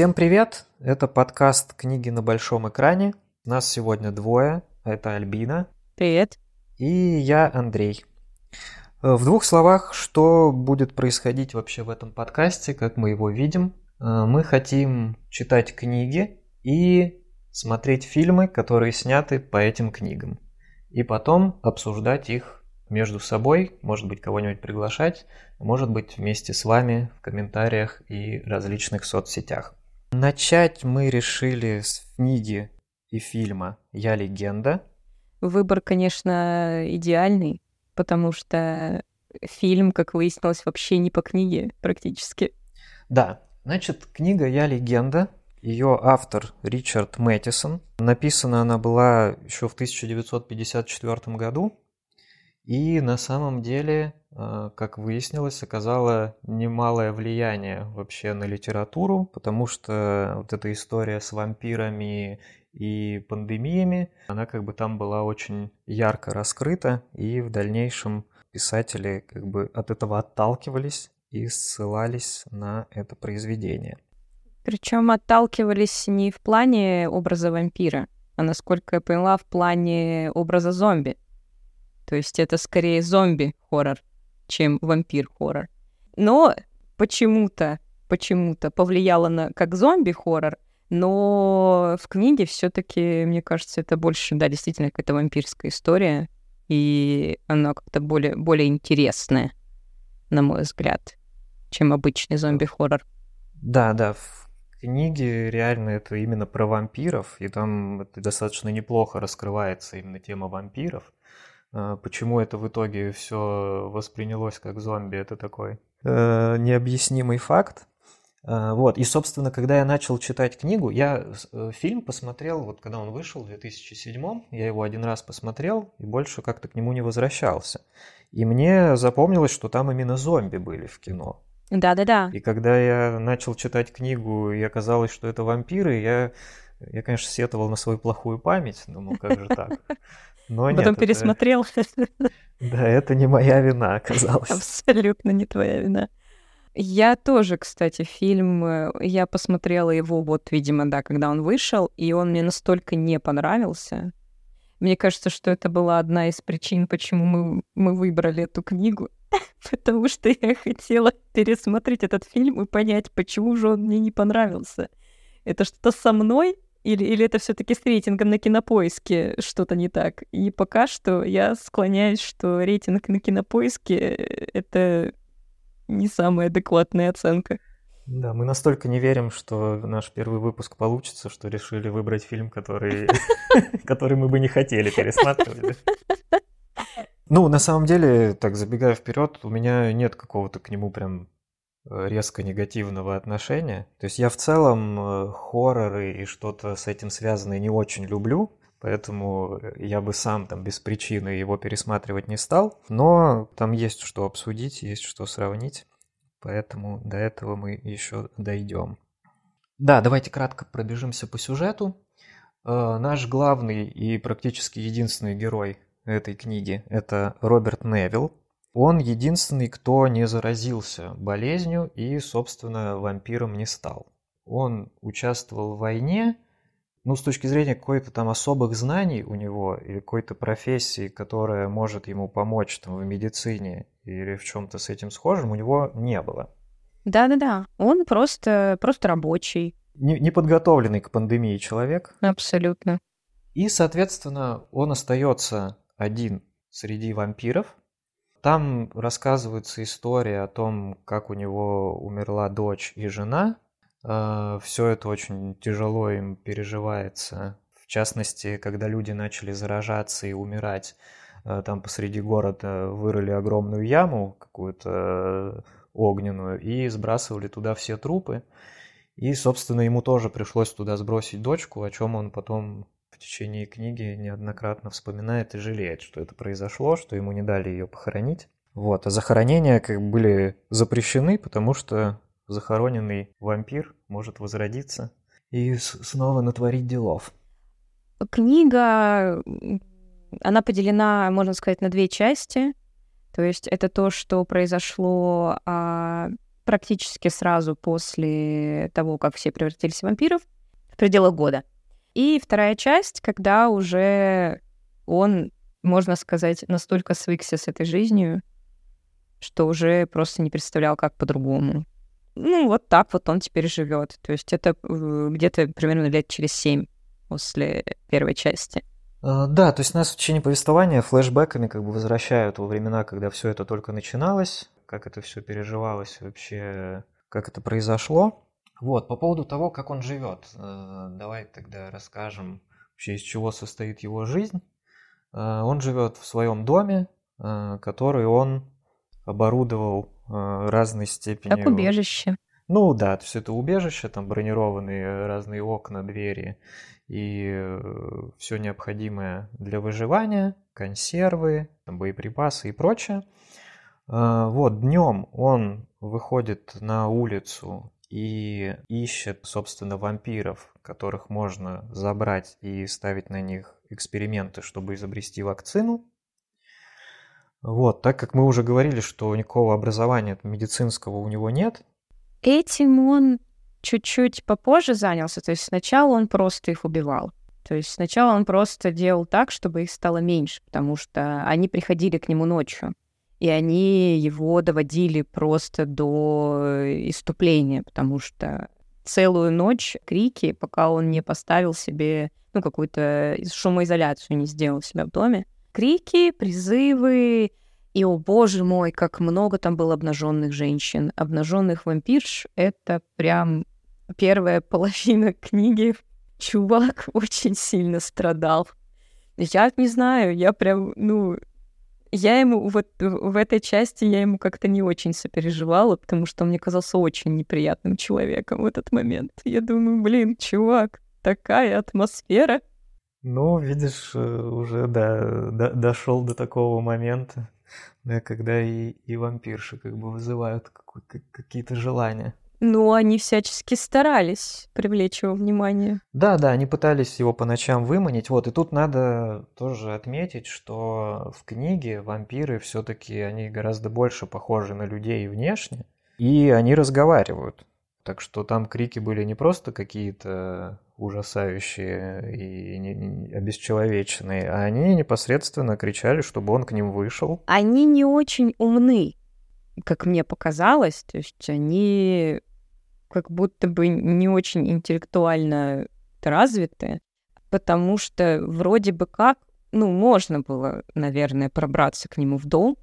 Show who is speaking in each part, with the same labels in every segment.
Speaker 1: Всем привет! Это подкаст «Книги на большом экране». Нас сегодня двое. Это Альбина.
Speaker 2: Привет.
Speaker 1: И я, Андрей. Э, в двух словах, что будет происходить вообще в этом подкасте, как мы его видим. Э, мы хотим читать книги и смотреть фильмы, которые сняты по этим книгам. И потом обсуждать их между собой, может быть, кого-нибудь приглашать, может быть, вместе с вами в комментариях и различных соцсетях. Начать мы решили с книги и фильма «Я легенда».
Speaker 2: Выбор, конечно, идеальный, потому что фильм, как выяснилось, вообще не по книге практически.
Speaker 1: Да, значит, книга «Я легенда», ее автор Ричард Мэттисон. Написана она была еще в 1954 году. И на самом деле, э, как выяснилось, оказала немалое влияние вообще на литературу, потому что вот эта история с вампирами и пандемиями, она как бы там была очень ярко раскрыта, и в дальнейшем писатели как бы от этого отталкивались и ссылались на это произведение.
Speaker 2: Причем отталкивались не в плане образа вампира, а, насколько я поняла, в плане образа зомби. То есть это скорее зомби-хоррор, чем вампир-хоррор. Но почему-то, почему-то повлияло на как зомби-хоррор, но в книге все таки мне кажется, это больше, да, действительно какая-то вампирская история, и она как-то более, более интересная, на мой взгляд, чем обычный зомби-хоррор.
Speaker 1: Да, да, в книге реально это именно про вампиров, и там это достаточно неплохо раскрывается именно тема вампиров. А, почему это в итоге все воспринялось как зомби, это такой э, необъяснимый факт. Э, вот, и, собственно, когда я начал читать книгу, я э, фильм посмотрел, вот когда он вышел в 2007 я его один раз посмотрел и больше как-то к нему не возвращался. И мне запомнилось, что там именно зомби были в кино.
Speaker 2: Да-да-да.
Speaker 1: И когда я начал читать книгу, и оказалось, что это вампиры, я, я конечно, сетовал на свою плохую память, думал, как же так.
Speaker 2: Но Потом нет, пересмотрел.
Speaker 1: Это... Да, это не моя вина оказалась.
Speaker 2: Абсолютно не твоя вина. Я тоже, кстати, фильм, э, я посмотрела его вот, видимо, да, когда он вышел, и он мне настолько не понравился. Мне кажется, что это была одна из причин, почему мы, мы выбрали эту книгу, потому что я хотела пересмотреть этот фильм и понять, почему же он мне не понравился. Это что-то со мной или, или это все-таки с рейтингом на кинопоиске что-то не так? И пока что я склоняюсь, что рейтинг на кинопоиске это не самая адекватная оценка.
Speaker 1: Да, мы настолько не верим, что наш первый выпуск получится, что решили выбрать фильм, который, который мы бы не хотели пересматривать. Ну, на самом деле, так забегая вперед, у меня нет какого-то к нему прям Э, резко негативного отношения. То есть я в целом э, хорроры и что-то с этим связанное не очень люблю, поэтому я бы сам там без причины его пересматривать не стал. Но там есть что обсудить, есть что сравнить, поэтому до этого мы еще дойдем. Да, давайте кратко пробежимся по сюжету. Э, наш главный и практически единственный герой этой книги – это Роберт Невилл, он единственный, кто не заразился болезнью и, собственно, вампиром не стал. Он участвовал в войне, ну, с точки зрения какой-то там особых знаний у него или какой-то профессии, которая может ему помочь там в медицине или в чем-то с этим схожим, у него не было.
Speaker 2: Да-да-да, он просто, просто рабочий.
Speaker 1: Не, не подготовленный к пандемии человек.
Speaker 2: Абсолютно.
Speaker 1: И, соответственно, он остается один среди вампиров, там рассказывается история о том, как у него умерла дочь и жена. А, Все это очень тяжело им переживается. В частности, когда люди начали заражаться и умирать, а, там посреди города вырыли огромную яму какую-то огненную и сбрасывали туда все трупы. И, собственно, ему тоже пришлось туда сбросить дочку, о чем он потом течение книги неоднократно вспоминает и жалеет, что это произошло, что ему не дали ее похоронить. Вот, а захоронения как бы были запрещены, потому что захороненный вампир может возродиться и снова натворить делов.
Speaker 2: Книга, она поделена, можно сказать, на две части. То есть это то, что произошло а, практически сразу после того, как все превратились в вампиров, в пределах года. И вторая часть, когда уже он, можно сказать, настолько свыкся с этой жизнью, что уже просто не представлял, как по-другому. Ну, вот так вот он теперь живет. То есть это э, где-то примерно лет через семь после первой части.
Speaker 1: А, да, то есть нас в течение повествования флешбеками как бы возвращают во времена, когда все это только начиналось, как это все переживалось вообще, как это произошло. Вот, по поводу того, как он живет, э, давай тогда расскажем вообще, из чего состоит его жизнь. Э, он живет в своем доме, который он оборудовал э, разной степени.
Speaker 2: Как убежище.
Speaker 1: Ну да, то есть это убежище, там бронированные разные окна, двери и э, все необходимое для выживания, консервы, там, боеприпасы и прочее. Э, вот, днем он выходит на улицу и ищет, собственно, вампиров, которых можно забрать и ставить на них эксперименты, чтобы изобрести вакцину. Вот, так как мы уже говорили, что никакого образования медицинского у него нет.
Speaker 2: Этим он чуть-чуть попозже занялся. То есть сначала он просто их убивал. То есть сначала он просто делал так, чтобы их стало меньше, потому что они приходили к нему ночью. И они его доводили просто до иступления, потому что целую ночь крики, пока он не поставил себе, ну, какую-то шумоизоляцию не сделал себя в доме, крики, призывы, и, о боже мой, как много там было обнаженных женщин. Обнаженных вампирш — это прям первая половина книги. Чувак очень сильно страдал. Я не знаю, я прям, ну, я ему вот в этой части я ему как-то не очень сопереживала, потому что он мне казался очень неприятным человеком в этот момент. Я думаю, блин, чувак, такая атмосфера.
Speaker 1: Ну, видишь, э, уже, да, до, дошел до такого момента, да, когда и, и вампирши как бы вызывают какие-то желания.
Speaker 2: Ну, они всячески старались привлечь его внимание.
Speaker 1: Да, да, они пытались его по ночам выманить. Вот, и тут надо тоже отметить, что в книге вампиры все-таки они гораздо больше похожи на людей внешне, и они разговаривают. Так что там крики были не просто какие-то ужасающие и не, обесчеловеченные, а они непосредственно кричали, чтобы он к ним вышел.
Speaker 2: Они не очень умны, как мне показалось. То есть они как будто бы не очень интеллектуально развиты, потому что вроде бы как, ну, можно было, наверное, пробраться к нему в дом,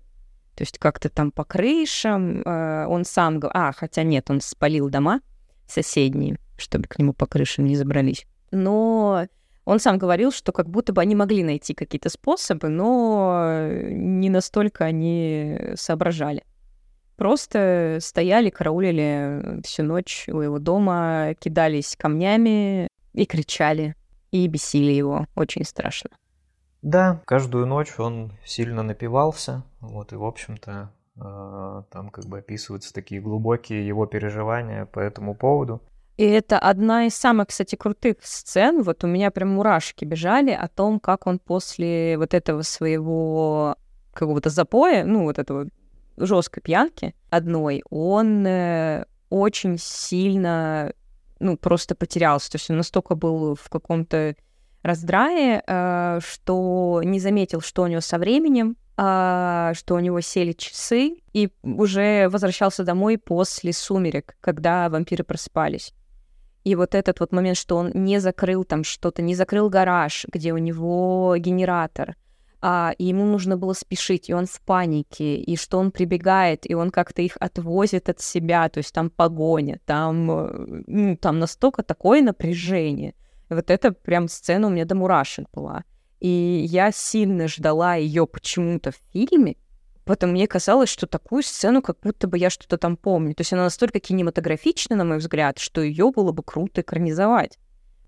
Speaker 2: то есть как-то там по крышам, э, он сам... А, хотя нет, он спалил дома соседние, чтобы к нему по крышам не забрались. Но он сам говорил, что как будто бы они могли найти какие-то способы, но не настолько они соображали. Просто стояли, караулили всю ночь у его дома, кидались камнями и кричали, и бесили его. Очень страшно.
Speaker 1: Да, каждую ночь он сильно напивался, вот, и, в общем-то, э, там как бы описываются такие глубокие его переживания по этому поводу.
Speaker 2: И это одна из самых, кстати, крутых сцен. Вот у меня прям мурашки бежали о том, как он после вот этого своего какого-то запоя, ну, вот этого жесткой пьянки одной, он э, очень сильно, ну, просто потерялся. То есть он настолько был в каком-то раздрае, э, что не заметил, что у него со временем, э, что у него сели часы, и уже возвращался домой после сумерек, когда вампиры просыпались. И вот этот вот момент, что он не закрыл там что-то, не закрыл гараж, где у него генератор, а, ему нужно было спешить, и он в панике, и что он прибегает, и он как-то их отвозит от себя, то есть там погоня, там, э, ну, там настолько такое напряжение — вот это прям сцена у меня до мурашек была. И я сильно ждала ее почему-то в фильме, Потом мне казалось, что такую сцену, как будто бы я что-то там помню. То есть она настолько кинематографична, на мой взгляд, что ее было бы круто экранизовать.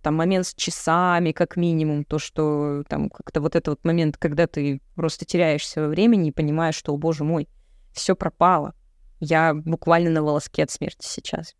Speaker 2: Там момент с часами, как минимум, то, что там как-то вот этот вот момент, когда ты просто теряешься во времени и понимаешь, что, о боже мой, все пропало. Я буквально на волоске от смерти сейчас.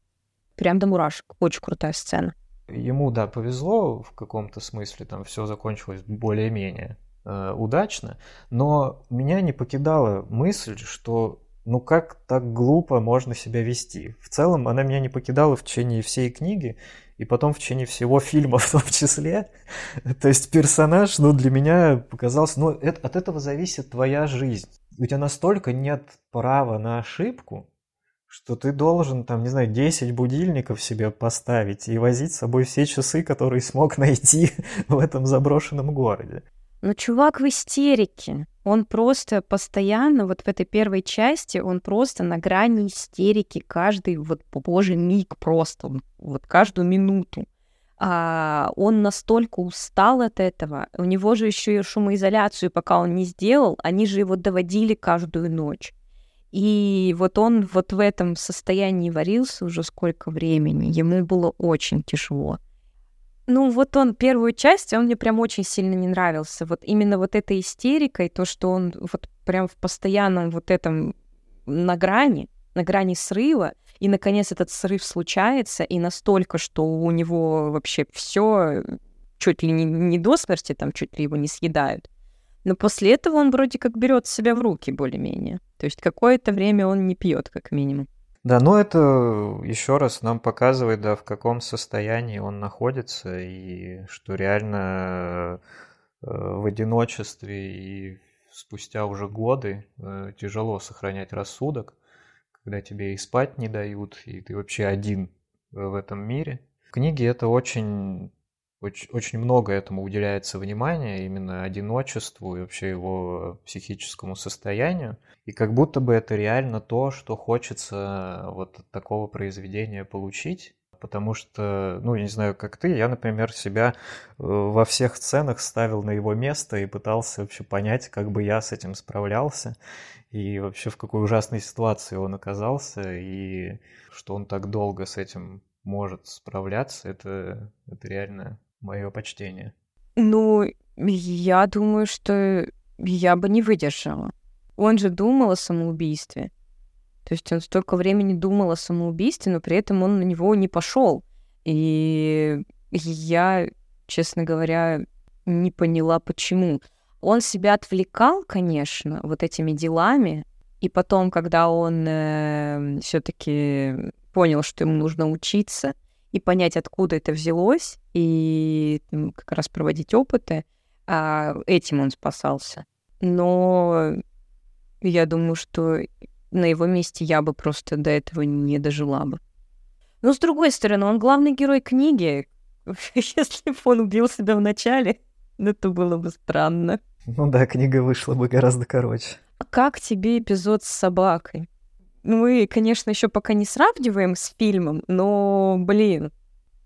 Speaker 2: Прям до мурашек. Очень крутая сцена.
Speaker 1: Ему, да, повезло в каком-то смысле, там все закончилось более-менее э, удачно, но меня не покидала мысль, что ну как так глупо можно себя вести? В целом она меня не покидала в течение всей книги, и потом в течение всего фильма в том числе. То есть персонаж, ну, для меня показался, ну, это, от этого зависит твоя жизнь. У тебя настолько нет права на ошибку, что ты должен, там, не знаю, 10 будильников себе поставить и возить с собой все часы, которые смог найти в этом заброшенном городе.
Speaker 2: Но чувак в истерике. Он просто постоянно, вот в этой первой части, он просто на грани истерики каждый, вот, боже, миг просто, вот каждую минуту. А он настолько устал от этого. У него же еще и шумоизоляцию, пока он не сделал, они же его доводили каждую ночь. И вот он вот в этом состоянии варился уже сколько времени. Ему было очень тяжело. Ну, вот он, первую часть, он мне прям очень сильно не нравился. Вот именно вот этой истерикой, то, что он вот прям в постоянном вот этом на грани, на грани срыва, и, наконец, этот срыв случается, и настолько, что у него вообще все чуть ли не, не до смерти, там чуть ли его не съедают. Но после этого он вроде как берет себя в руки более-менее. То есть какое-то время он не пьет, как минимум.
Speaker 1: Да, но это еще раз нам показывает, да, в каком состоянии он находится, и что реально э, в одиночестве и спустя уже годы э, тяжело сохранять рассудок, когда тебе и спать не дают, и ты вообще один в этом мире. В книге это очень очень, очень много этому уделяется внимания, именно одиночеству и вообще его психическому состоянию. И как будто бы это реально то, что хочется вот от такого произведения получить. Потому что, ну, я не знаю, как ты, я, например, себя э, во всех сценах ставил на его место и пытался вообще понять, как бы я с этим справлялся, и вообще в какой ужасной ситуации он оказался, и что он так долго с этим может справляться, это, это реально мое почтение.
Speaker 2: Ну, я думаю, что я бы не выдержала. Он же думал о самоубийстве. То есть он столько времени думал о самоубийстве, но при этом он на него не пошел. И я, честно говоря, не поняла, почему. Он себя отвлекал, конечно, вот этими делами, и потом, когда он э, все-таки понял, что ему нужно учиться, и понять, откуда это взялось, и как раз проводить опыты. А этим он спасался. Но я думаю, что на его месте я бы просто до этого не дожила бы. Но с другой стороны, он главный герой книги. Если бы он убил себя в начале, это было бы странно.
Speaker 1: Ну да, книга вышла бы гораздо короче.
Speaker 2: А как тебе эпизод с собакой? Мы, конечно, еще пока не сравниваем с фильмом, но, блин,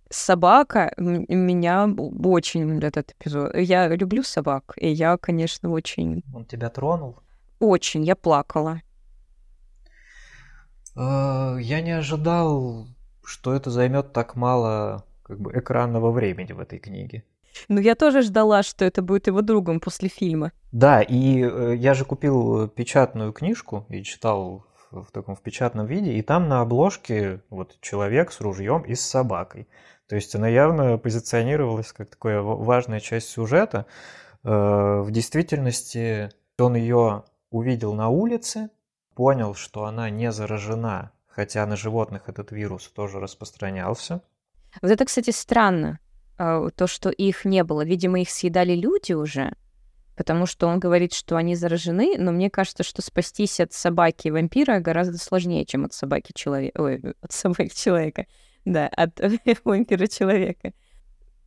Speaker 2: собака меня очень этот эпизод. Я люблю собак, и я, конечно, очень...
Speaker 1: Он тебя тронул?
Speaker 2: Очень, я плакала.
Speaker 1: А, я не ожидал, что это займет так мало как бы экранного времени в этой книге.
Speaker 2: Ну, я тоже ждала, что это будет его другом после фильма.
Speaker 1: Да, и э, я же купил печатную книжку и читал в таком в печатном виде, и там на обложке вот человек с ружьем и с собакой. То есть она явно позиционировалась как такая важная часть сюжета. Э, в действительности он ее увидел на улице, понял, что она не заражена, хотя на животных этот вирус тоже распространялся.
Speaker 2: Вот это, кстати, странно, э, то, что их не было. Видимо, их съедали люди уже, потому что он говорит, что они заражены, но мне кажется, что спастись от собаки вампира гораздо сложнее, чем от собаки человека. От собаки человека. Да, от вампира человека.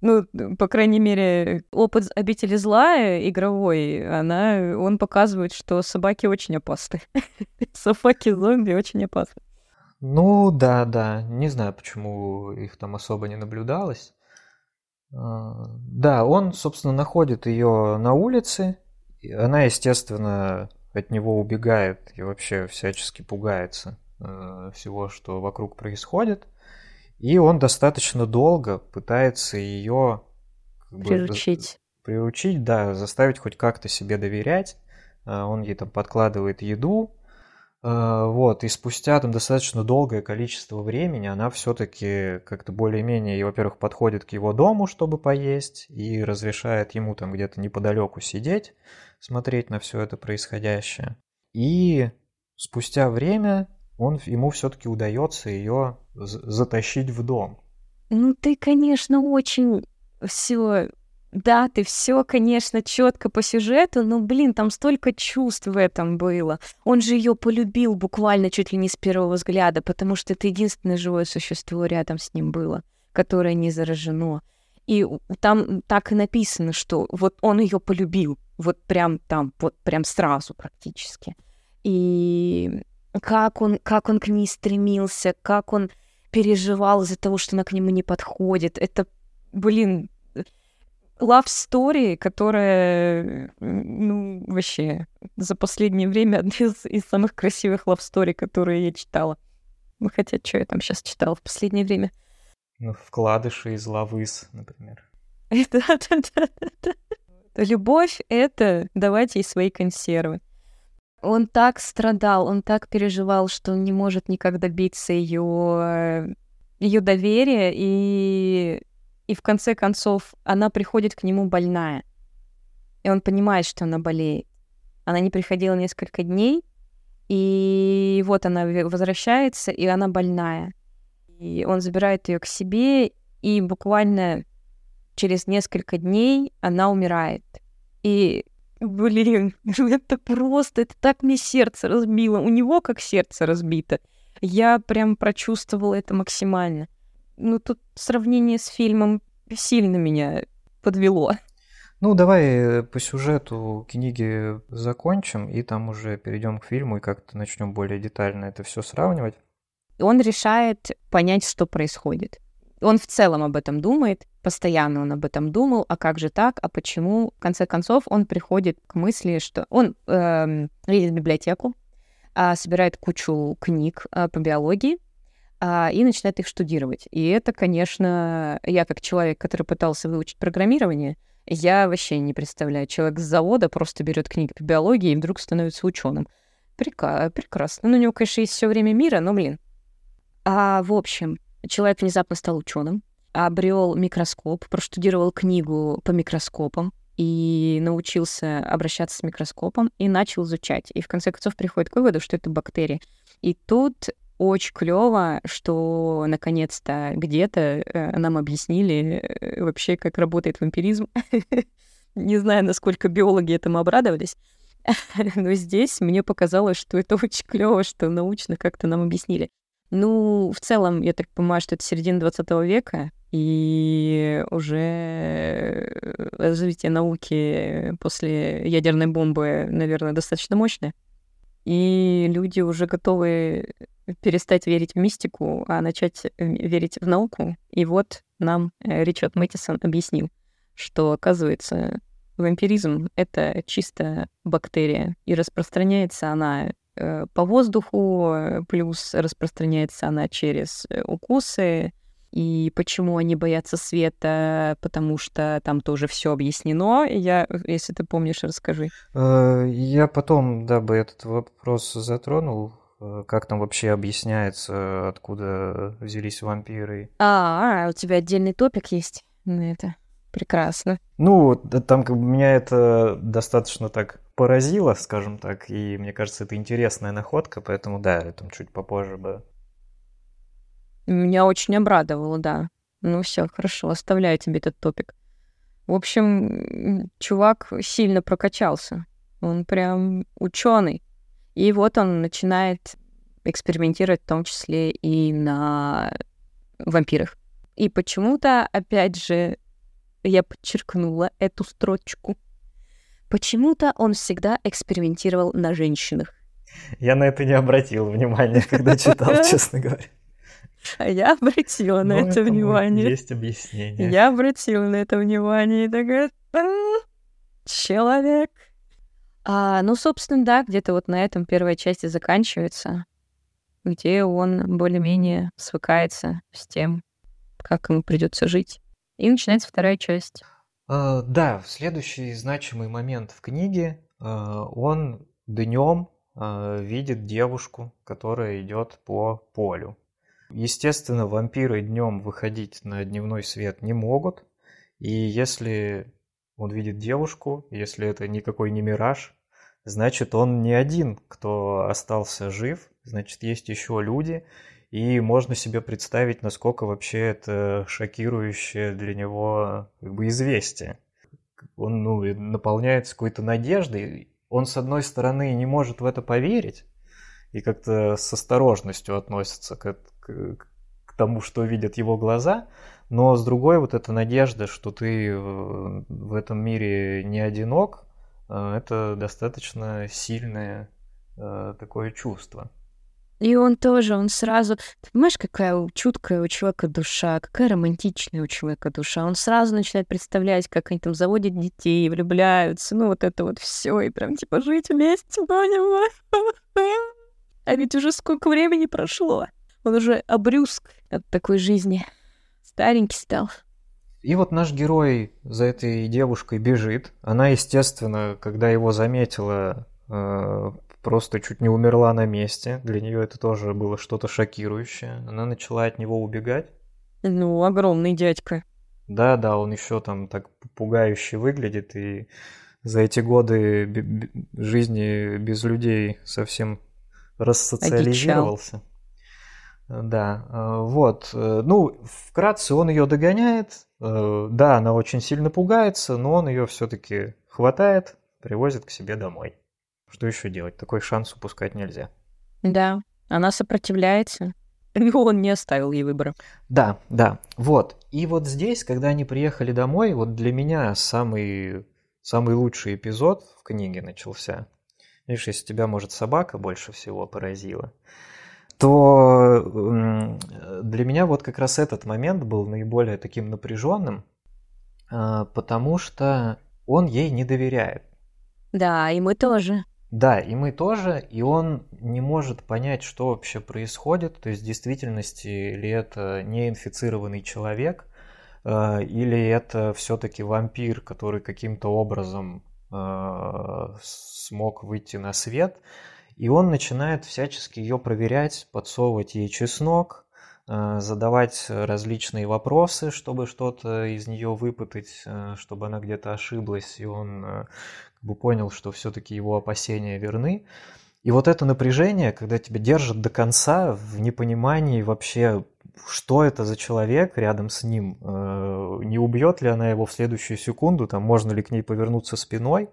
Speaker 2: Ну, по крайней мере, опыт обители зла игровой, она, он показывает, что собаки очень опасны. Собаки-зомби очень опасны.
Speaker 1: Ну, да, да. Не знаю, почему их там особо не наблюдалось. Да, он, собственно, находит ее на улице. Она, естественно, от него убегает и вообще всячески пугается э, всего, что вокруг происходит. И он достаточно долго пытается ее
Speaker 2: как приручить.
Speaker 1: Бы, приручить, да, заставить хоть как-то себе доверять. А, он ей там подкладывает еду, вот, и спустя там достаточно долгое количество времени она все-таки как-то более-менее, во-первых, подходит к его дому, чтобы поесть, и разрешает ему там где-то неподалеку сидеть, смотреть на все это происходящее. И спустя время он, ему все-таки удается ее затащить в дом.
Speaker 2: Ну, ты, конечно, очень все да, ты все, конечно, четко по сюжету, но, блин, там столько чувств в этом было. Он же ее полюбил буквально чуть ли не с первого взгляда, потому что это единственное живое существо рядом с ним было, которое не заражено. И там так и написано, что вот он ее полюбил, вот прям там, вот прям сразу практически. И как он, как он к ней стремился, как он переживал из-за того, что она к нему не подходит. Это, блин, love story, которая, ну, вообще, за последнее время одна из, из самых красивых love story, которые я читала. Ну, хотя, что я там сейчас читала в последнее время?
Speaker 1: Ну, вкладыши из Лавыс, например.
Speaker 2: Да-да-да. Любовь — это давать ей свои консервы. Он так страдал, он так переживал, что он не может никак добиться ее ее доверия, и и в конце концов она приходит к нему больная. И он понимает, что она болеет. Она не приходила несколько дней, и вот она возвращается, и она больная. И он забирает ее к себе, и буквально через несколько дней она умирает. И, блин, это просто, это так мне сердце разбило. У него как сердце разбито. Я прям прочувствовала это максимально ну, тут сравнение с фильмом сильно меня подвело.
Speaker 1: Ну, давай э, по сюжету книги закончим, и там уже перейдем к фильму и как-то начнем более детально это все сравнивать.
Speaker 2: Он решает понять, что происходит. Он в целом об этом думает, постоянно он об этом думал, а как же так, а почему? В конце концов, он приходит к мысли, что он э, едет в библиотеку, э, собирает кучу книг э, по биологии, а, и начинает их штудировать. И это, конечно, я как человек, который пытался выучить программирование, я вообще не представляю. Человек с завода просто берет книги по биологии и вдруг становится ученым. Прека- прекрасно. Ну, у него, конечно, есть все время мира, но, блин. А, в общем, человек внезапно стал ученым, обрел микроскоп, проштудировал книгу по микроскопам и научился обращаться с микроскопом и начал изучать. И в конце концов приходит к выводу, что это бактерии. И тут очень клево, что наконец-то где-то э, нам объяснили э, вообще, как работает вампиризм. Не знаю, насколько биологи этому обрадовались, но здесь мне показалось, что это очень клево, что научно как-то нам объяснили. Ну, в целом, я так понимаю, что это середина 20 века, и уже э, развитие науки после ядерной бомбы, наверное, достаточно мощное. И люди уже готовы перестать верить в мистику, а начать э, верить в науку. И вот нам э, Ричард Мэттисон объяснил, что, оказывается, вампиризм — это чисто бактерия, и распространяется она э, по воздуху, плюс распространяется она через укусы, и почему они боятся света, потому что там тоже все объяснено. Я, если ты помнишь, расскажи.
Speaker 1: Я потом, дабы этот вопрос затронул, как там вообще объясняется, откуда взялись вампиры.
Speaker 2: А, а у тебя отдельный топик есть на это. Прекрасно.
Speaker 1: Ну, там как бы меня это достаточно так поразило, скажем так, и мне кажется, это интересная находка, поэтому да, там чуть попозже бы.
Speaker 2: Меня очень обрадовало, да. Ну все, хорошо, оставляю тебе этот топик. В общем, чувак сильно прокачался. Он прям ученый. И вот он начинает экспериментировать в том числе и на вампирах. И почему-то, опять же, я подчеркнула эту строчку. Почему-то он всегда экспериментировал на женщинах.
Speaker 1: Я на это не обратил внимания, когда читал, честно говоря.
Speaker 2: А я обратила на ну, это внимание.
Speaker 1: Есть объяснение.
Speaker 2: Я обратила на это внимание и такая... Человек. А, ну, собственно, да, где-то вот на этом первая часть и заканчивается, где он более-менее свыкается с тем, как ему придется жить. И начинается вторая часть.
Speaker 1: Uh, да, следующий значимый момент в книге. Uh, он днем uh, видит девушку, которая идет по полю. Естественно, вампиры днем выходить на дневной свет не могут. И если он видит девушку, если это никакой не мираж, значит, он не один, кто остался жив, значит, есть еще люди, и можно себе представить, насколько вообще это шокирующее для него как бы известие. Он ну, наполняется какой-то надеждой. Он, с одной стороны, не может в это поверить и как-то с осторожностью относится к, к, к тому, что видят его глаза, но с другой вот эта надежда, что ты в этом мире не одинок, э, это достаточно сильное э, такое чувство.
Speaker 2: И он тоже, он сразу... Ты понимаешь, какая чуткая у человека душа, какая романтичная у человека душа. Он сразу начинает представлять, как они там заводят детей, влюбляются, ну вот это вот все и прям типа жить вместе, понимаешь? А ведь уже сколько времени прошло. Он уже обрюзг от такой жизни старенький стал.
Speaker 1: И вот наш герой за этой девушкой бежит. Она, естественно, когда его заметила, э, просто чуть не умерла на месте. Для нее это тоже было что-то шокирующее. Она начала от него убегать.
Speaker 2: Ну, огромный дядька.
Speaker 1: Да, да, он еще там так пугающе выглядит, и за эти годы жизни без людей совсем рассоциализировался. Одичал. Да, э, вот. Э, ну, вкратце он ее догоняет. Э, да, она очень сильно пугается, но он ее все-таки хватает, привозит к себе домой. Что еще делать? Такой шанс упускать нельзя.
Speaker 2: Да, она сопротивляется. И он не оставил ей выбора.
Speaker 1: Да, да. Вот. И вот здесь, когда они приехали домой, вот для меня самый, самый лучший эпизод в книге начался. Видишь, если тебя, может, собака больше всего поразила то для меня вот как раз этот момент был наиболее таким напряженным, а, потому что он ей не доверяет.
Speaker 2: Да, и мы тоже.
Speaker 1: Да, и мы тоже, и он не может понять, что вообще происходит, то есть в действительности ли это неинфицированный человек, а, или это все-таки вампир, который каким-то образом а, смог выйти на свет. И он начинает всячески ее проверять, подсовывать ей чеснок, э, задавать различные вопросы, чтобы что-то из нее выпытать, э, чтобы она где-то ошиблась, и он э, как бы понял, что все-таки его опасения верны. И вот это напряжение, когда тебя держат до конца в непонимании вообще, что это за человек рядом с ним, не убьет ли она его в следующую секунду, там можно ли к ней повернуться спиной,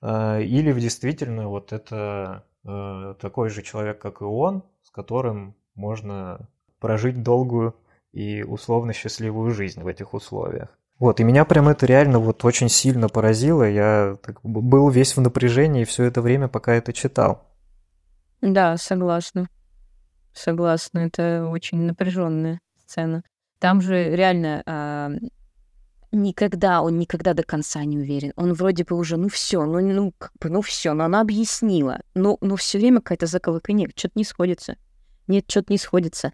Speaker 1: или действительно вот это Э, такой же человек, как и он, с которым можно прожить долгую и условно счастливую жизнь в этих условиях. Вот, и меня прям это реально вот очень сильно поразило. Я был весь в напряжении все это время, пока это читал.
Speaker 2: Да, согласна. Согласна, это очень напряженная сцена. Там же реально а, никогда, он никогда до конца не уверен. Он вроде бы уже, ну все, ну, ну как бы, ну все, но она объяснила. Но, но все время какая-то заковыка нет, что-то не сходится. Нет, что-то не сходится.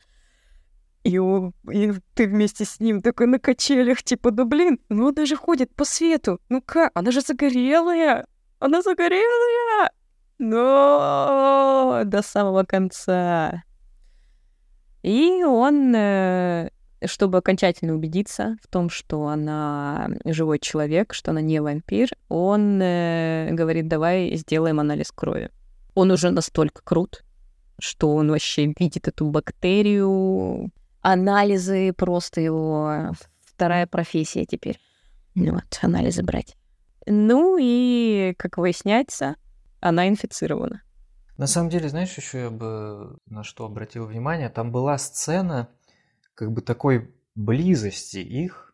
Speaker 2: И, он, и ты вместе с ним такой на качелях, типа, да блин, ну она же ходит по свету. Ну как? Она же загорелая. Она загорелая. Но до самого конца. И он э, чтобы окончательно убедиться в том, что она живой человек, что она не вампир, он э, говорит, давай сделаем анализ крови. Он уже настолько крут, что он вообще видит эту бактерию. Анализы просто его вторая профессия теперь. Ну вот, анализы брать. Ну и, как выясняется, она инфицирована.
Speaker 1: На самом деле, знаешь, еще я бы на что обратил внимание, там была сцена, как бы такой близости их,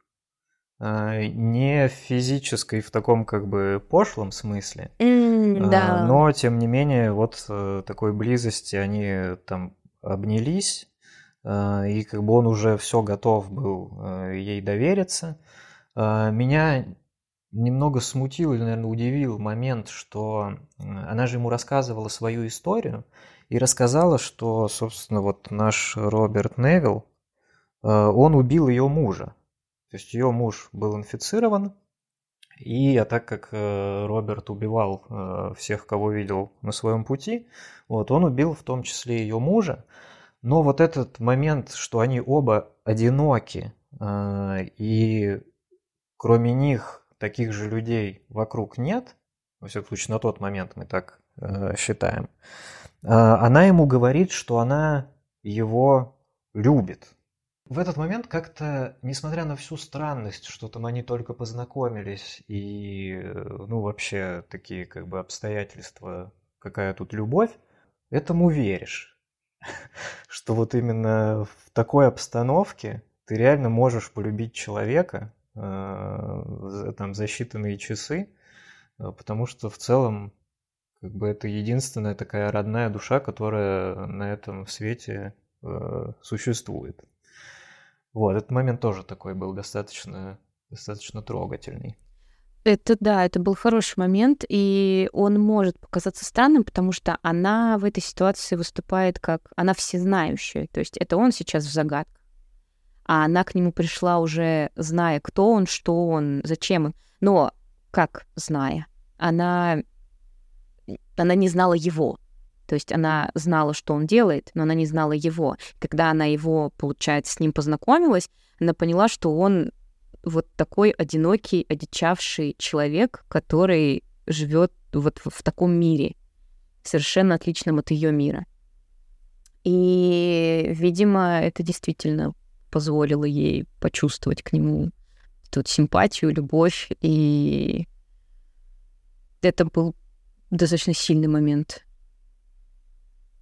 Speaker 1: а, не физической в таком как бы пошлом смысле,
Speaker 2: mm, да.
Speaker 1: но тем не менее вот э, такой близости они там обнялись, а, и как бы он уже все готов был э, ей довериться. А, меня немного смутил или, наверное, удивил момент, что она же ему рассказывала свою историю и рассказала, что, собственно, вот наш Роберт Невилл, Э, он убил ее мужа. То есть ее муж был инфицирован, и а так как э, Роберт убивал э, всех, кого видел на своем пути, вот, он убил в том числе ее мужа. Но вот этот момент, что они оба одиноки, и кроме них таких же людей вокруг нет, во всяком случае на тот момент мы так э, считаем, э, она ему говорит, что она его любит. В этот момент как-то, несмотря на всю странность, что там они только познакомились и, э, ну, вообще такие как бы обстоятельства, какая тут любовь, этому веришь. Что вот именно в такой обстановке ты реально можешь полюбить человека э, там за считанные часы, э, потому что в целом как бы это единственная такая родная душа, которая на этом свете существует. Вот, этот момент тоже такой был достаточно, достаточно трогательный.
Speaker 2: Это да, это был хороший момент, и он может показаться странным, потому что она в этой ситуации выступает как она всезнающая. То есть это он сейчас в загадках, а она к нему пришла уже зная, кто он, что он, зачем он. Но как зная? Она, она не знала его. То есть она знала, что он делает, но она не знала его. Когда она его, получается, с ним познакомилась, она поняла, что он вот такой одинокий, одичавший человек, который живет вот в таком мире, совершенно отличном от ее мира. И, видимо, это действительно позволило ей почувствовать к нему тут симпатию, любовь, и это был достаточно сильный момент.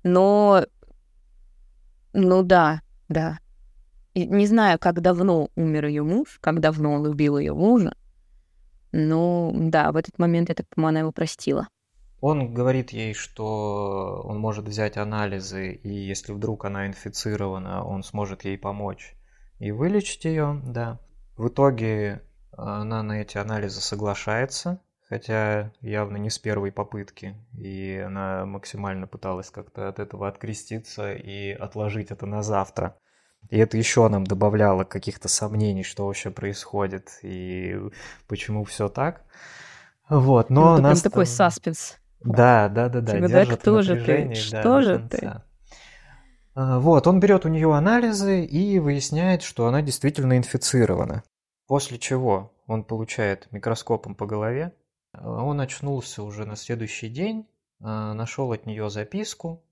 Speaker 2: Но, ну да, да. И не знаю, как давно умер ее муж, как давно он убил ее мужа. Но да, в этот момент, я так понимаю, она его простила.
Speaker 1: Он говорит ей, что он может взять анализы, и если вдруг она инфицирована, он сможет ей помочь и вылечить ее, да. В итоге она на эти анализы соглашается, хотя явно не с первой попытки, и она максимально пыталась как-то от этого откреститься и отложить это на завтра. И это еще нам добавляло каких-то сомнений, что вообще происходит и почему все так. Вот, но
Speaker 2: ну,
Speaker 1: нас
Speaker 2: такой саспенс.
Speaker 1: Да, да, да, да.
Speaker 2: Типа, да, кто же ты? Что да, же ты?
Speaker 1: Вот, он берет у нее анализы и выясняет, что она действительно инфицирована. После чего он получает микроскопом по голове, он очнулся уже на следующий день, а, нашел от нее записку.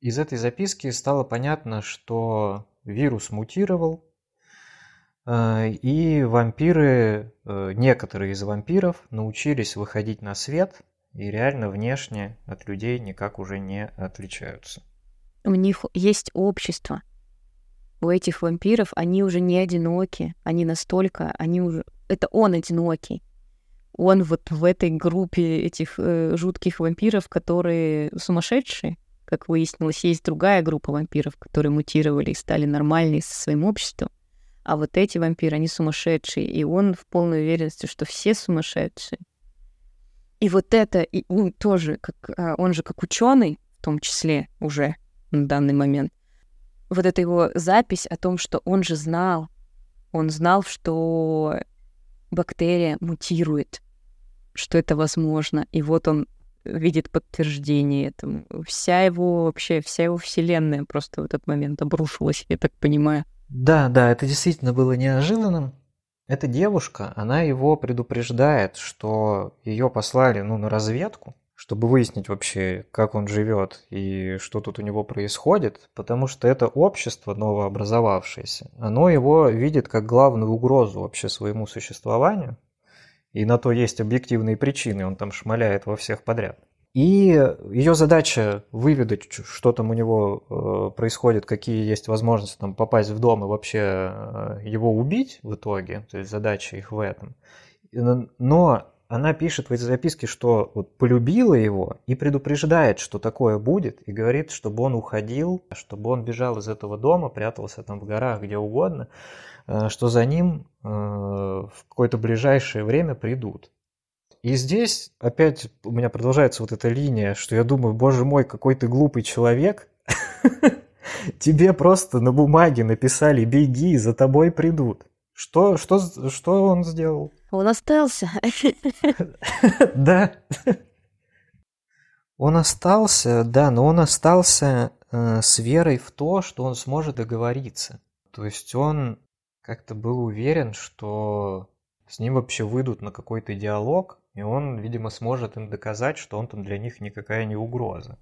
Speaker 1: Из этой записки стало понятно, что вирус мутировал, а, и вампиры, э, некоторые из вампиров научились выходить на свет и реально внешне от людей никак уже не отличаются.
Speaker 2: У них есть общество. У этих вампиров они уже не одиноки, они настолько, они уже... Это он одинокий он вот в этой группе этих э, жутких вампиров, которые сумасшедшие, как выяснилось, есть другая группа вампиров, которые мутировали и стали нормальные со своим обществом. А вот эти вампиры, они сумасшедшие, и он в полной уверенности, что все сумасшедшие. И вот это, и он тоже, как, а, он же как ученый, в том числе уже на данный момент, вот эта его запись о том, что он же знал, он знал, что бактерия мутирует, что это возможно. И вот он видит подтверждение этому. Вся его вообще, вся его вселенная просто в этот момент обрушилась, я так понимаю.
Speaker 1: Да, да, это действительно было неожиданным. Эта девушка, она его предупреждает, что ее послали ну, на разведку, чтобы выяснить вообще, как он живет и что тут у него происходит, потому что это общество новообразовавшееся, оно его видит как главную угрозу вообще своему существованию, и на то есть объективные причины, он там шмаляет во всех подряд. И ее задача выведать, что там у него э, происходит, какие есть возможности там попасть в дом и вообще э, его убить в итоге. То есть задача их в этом. Но она пишет в этой записке, что вот полюбила его и предупреждает, что такое будет, и говорит, чтобы он уходил, чтобы он бежал из этого дома, прятался там в горах, где угодно, что за ним э, в какое-то ближайшее время придут. И здесь опять у меня продолжается вот эта линия, что я думаю, боже мой, какой ты глупый человек. Тебе просто на бумаге написали «беги, за тобой придут». Что, что, что он сделал?
Speaker 2: Он остался.
Speaker 1: Да. Он остался, да, но он остался э, с верой в то, что он сможет договориться. То есть он как-то был уверен, что с ним вообще выйдут на какой-то диалог, И он, видимо, сможет им доказать, что он там для них никакая не угроза.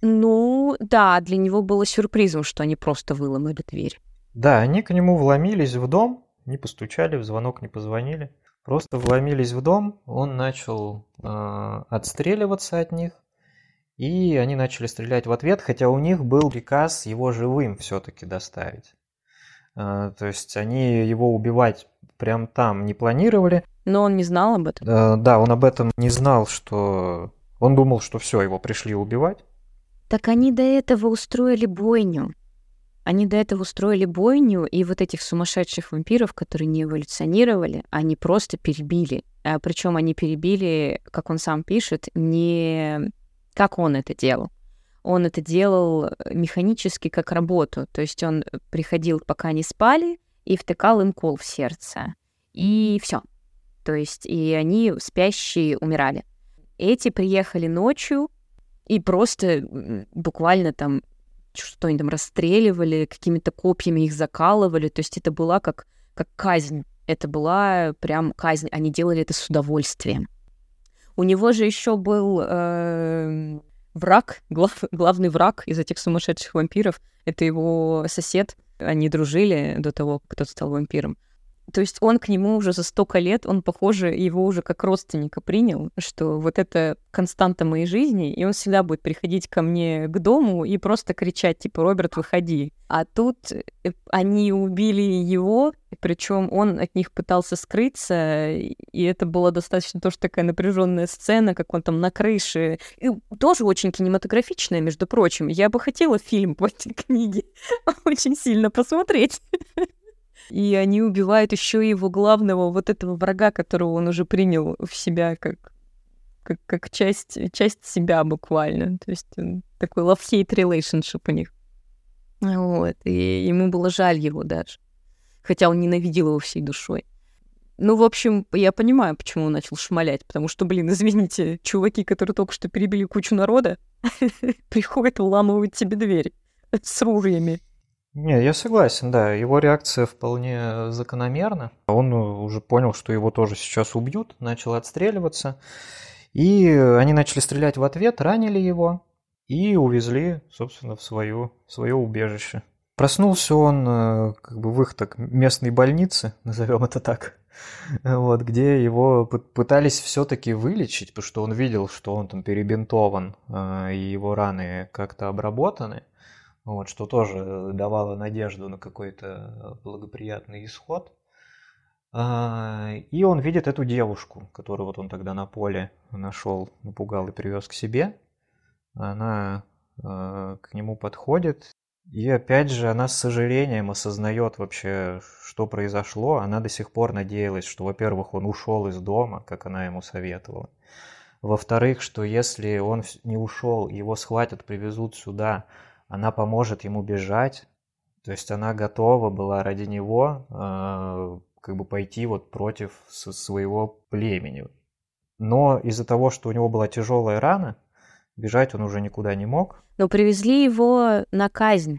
Speaker 2: Ну, да, для него было сюрпризом, что они просто выломали дверь.
Speaker 1: Да, они к нему вломились в дом, не постучали, в звонок не позвонили. Просто вломились в дом, он начал э, отстреливаться от них, и они начали стрелять в ответ, хотя у них был приказ его живым все-таки доставить. Э, то есть они его убивать прям там не планировали.
Speaker 2: Но он не знал об этом?
Speaker 1: Да, он об этом не знал, что... Он думал, что все, его пришли убивать.
Speaker 2: Так они до этого устроили бойню. Они до этого устроили бойню, и вот этих сумасшедших вампиров, которые не эволюционировали, они просто перебили. А, причем они перебили, как он сам пишет, не как он это делал. Он это делал механически как работу. То есть он приходил, пока они спали, и втыкал им кол в сердце. И все. То есть и они спящие умирали. Эти приехали ночью, и просто буквально там что-нибудь там расстреливали, какими-то копьями их закалывали. То есть это была как, как казнь. Это была прям казнь. Они делали это с удовольствием. У него же еще был э, враг, глав, главный враг из этих сумасшедших вампиров. Это его сосед. Они дружили до того, как кто стал вампиром. То есть он к нему уже за столько лет, он, похоже, его уже как родственника принял, что вот это константа моей жизни, и он всегда будет приходить ко мне к дому и просто кричать, типа, Роберт, выходи. А тут э, они убили его, причем он от них пытался скрыться, и это была достаточно тоже такая напряженная сцена, как он там на крыше. И тоже очень кинематографичная, между прочим. Я бы хотела фильм по этой книге очень сильно посмотреть. И они убивают еще его главного, вот этого врага, которого он уже принял в себя как, как, как часть, часть себя буквально. То есть такой love-hate relationship у них. Вот. И ему было жаль его даже. Хотя он ненавидел его всей душой. Ну, в общем, я понимаю, почему он начал шмалять, потому что, блин, извините, чуваки, которые только что перебили кучу народа, приходят и вламывают тебе дверь с ружьями.
Speaker 1: Не, я согласен, да. Его реакция вполне закономерна. Он уже понял, что его тоже сейчас убьют, начал отстреливаться. И они начали стрелять в ответ, ранили его и увезли, собственно, в, свою, в свое убежище. Проснулся он э, как бы в их так местной больнице, назовем это так, вот, где его пытались все-таки вылечить, потому что он видел, что он там перебинтован, э, и его раны как-то обработаны вот, что тоже давало надежду на какой-то благоприятный исход. А, и он видит эту девушку, которую вот он тогда на поле нашел, напугал и привез к себе. Она а, к нему подходит, и опять же она с сожалением осознает вообще, что произошло. Она до сих пор надеялась, что, во-первых, он ушел из дома, как она ему советовала. Во-вторых, что если он не ушел, его схватят, привезут сюда, она поможет ему бежать, то есть она готова была ради него э, как бы пойти вот против своего племени. Но из-за того, что у него была тяжелая рана, бежать он уже никуда не мог.
Speaker 2: Но привезли его на казнь.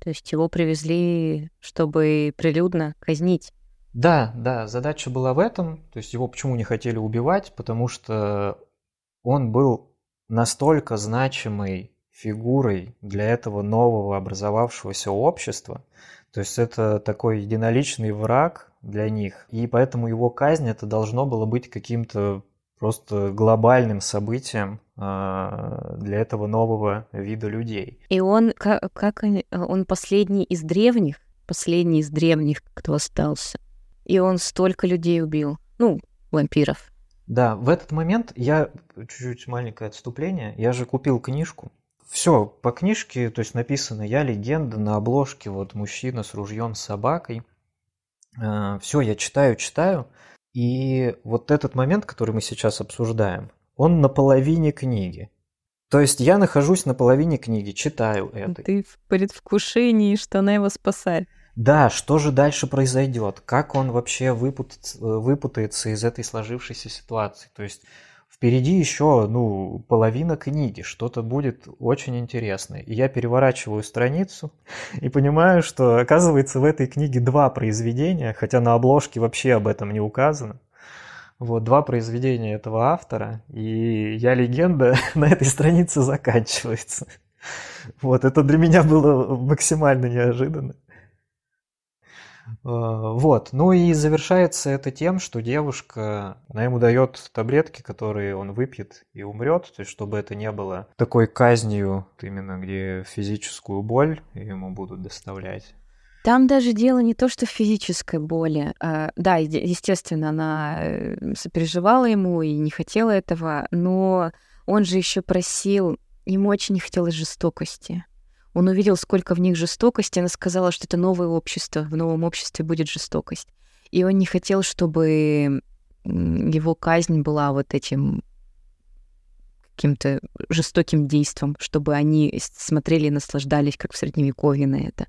Speaker 2: То есть его привезли, чтобы прилюдно казнить.
Speaker 1: Да, да, задача была в этом. То есть его почему не хотели убивать? Потому что он был настолько значимый фигурой для этого нового образовавшегося общества. То есть это такой единоличный враг для них. И поэтому его казнь это должно было быть каким-то просто глобальным событием э, для этого нового вида людей.
Speaker 2: И он, как, как он последний из древних, последний из древних, кто остался. И он столько людей убил. Ну, вампиров.
Speaker 1: Да, в этот момент я чуть-чуть маленькое отступление. Я же купил книжку все по книжке, то есть написано «Я легенда» на обложке, вот мужчина с ружьем с собакой. Э, все, я читаю, читаю. И вот этот момент, который мы сейчас обсуждаем, он на половине книги. То есть я нахожусь на половине книги, читаю это.
Speaker 2: Ты в предвкушении, что она его спасает.
Speaker 1: Да, что же дальше произойдет? Как он вообще выпутается, выпутается из этой сложившейся ситуации? То есть Впереди еще, ну, половина книги, что-то будет очень интересное. И я переворачиваю страницу и понимаю, что, оказывается, в этой книге два произведения, хотя на обложке вообще об этом не указано. Вот два произведения этого автора, и «Я легенда» на этой странице заканчивается. Вот, это для меня было максимально неожиданно. А, вот, ну и завершается это тем, что девушка, она ему дает таблетки, которые он выпьет и умрет, то есть чтобы это не было такой казнью, именно где физическую боль ему будут доставлять.
Speaker 2: Там даже дело не то, что в физической боли. А, да, естественно, она э, сопереживала ему и не хотела этого, но он же еще просил, ему очень не хотелось жестокости. Он увидел, сколько в них жестокости. Она сказала, что это новое общество, в новом обществе будет жестокость. И он не хотел, чтобы его казнь была вот этим каким-то жестоким действом, чтобы они смотрели и наслаждались, как в Средневековье, на это.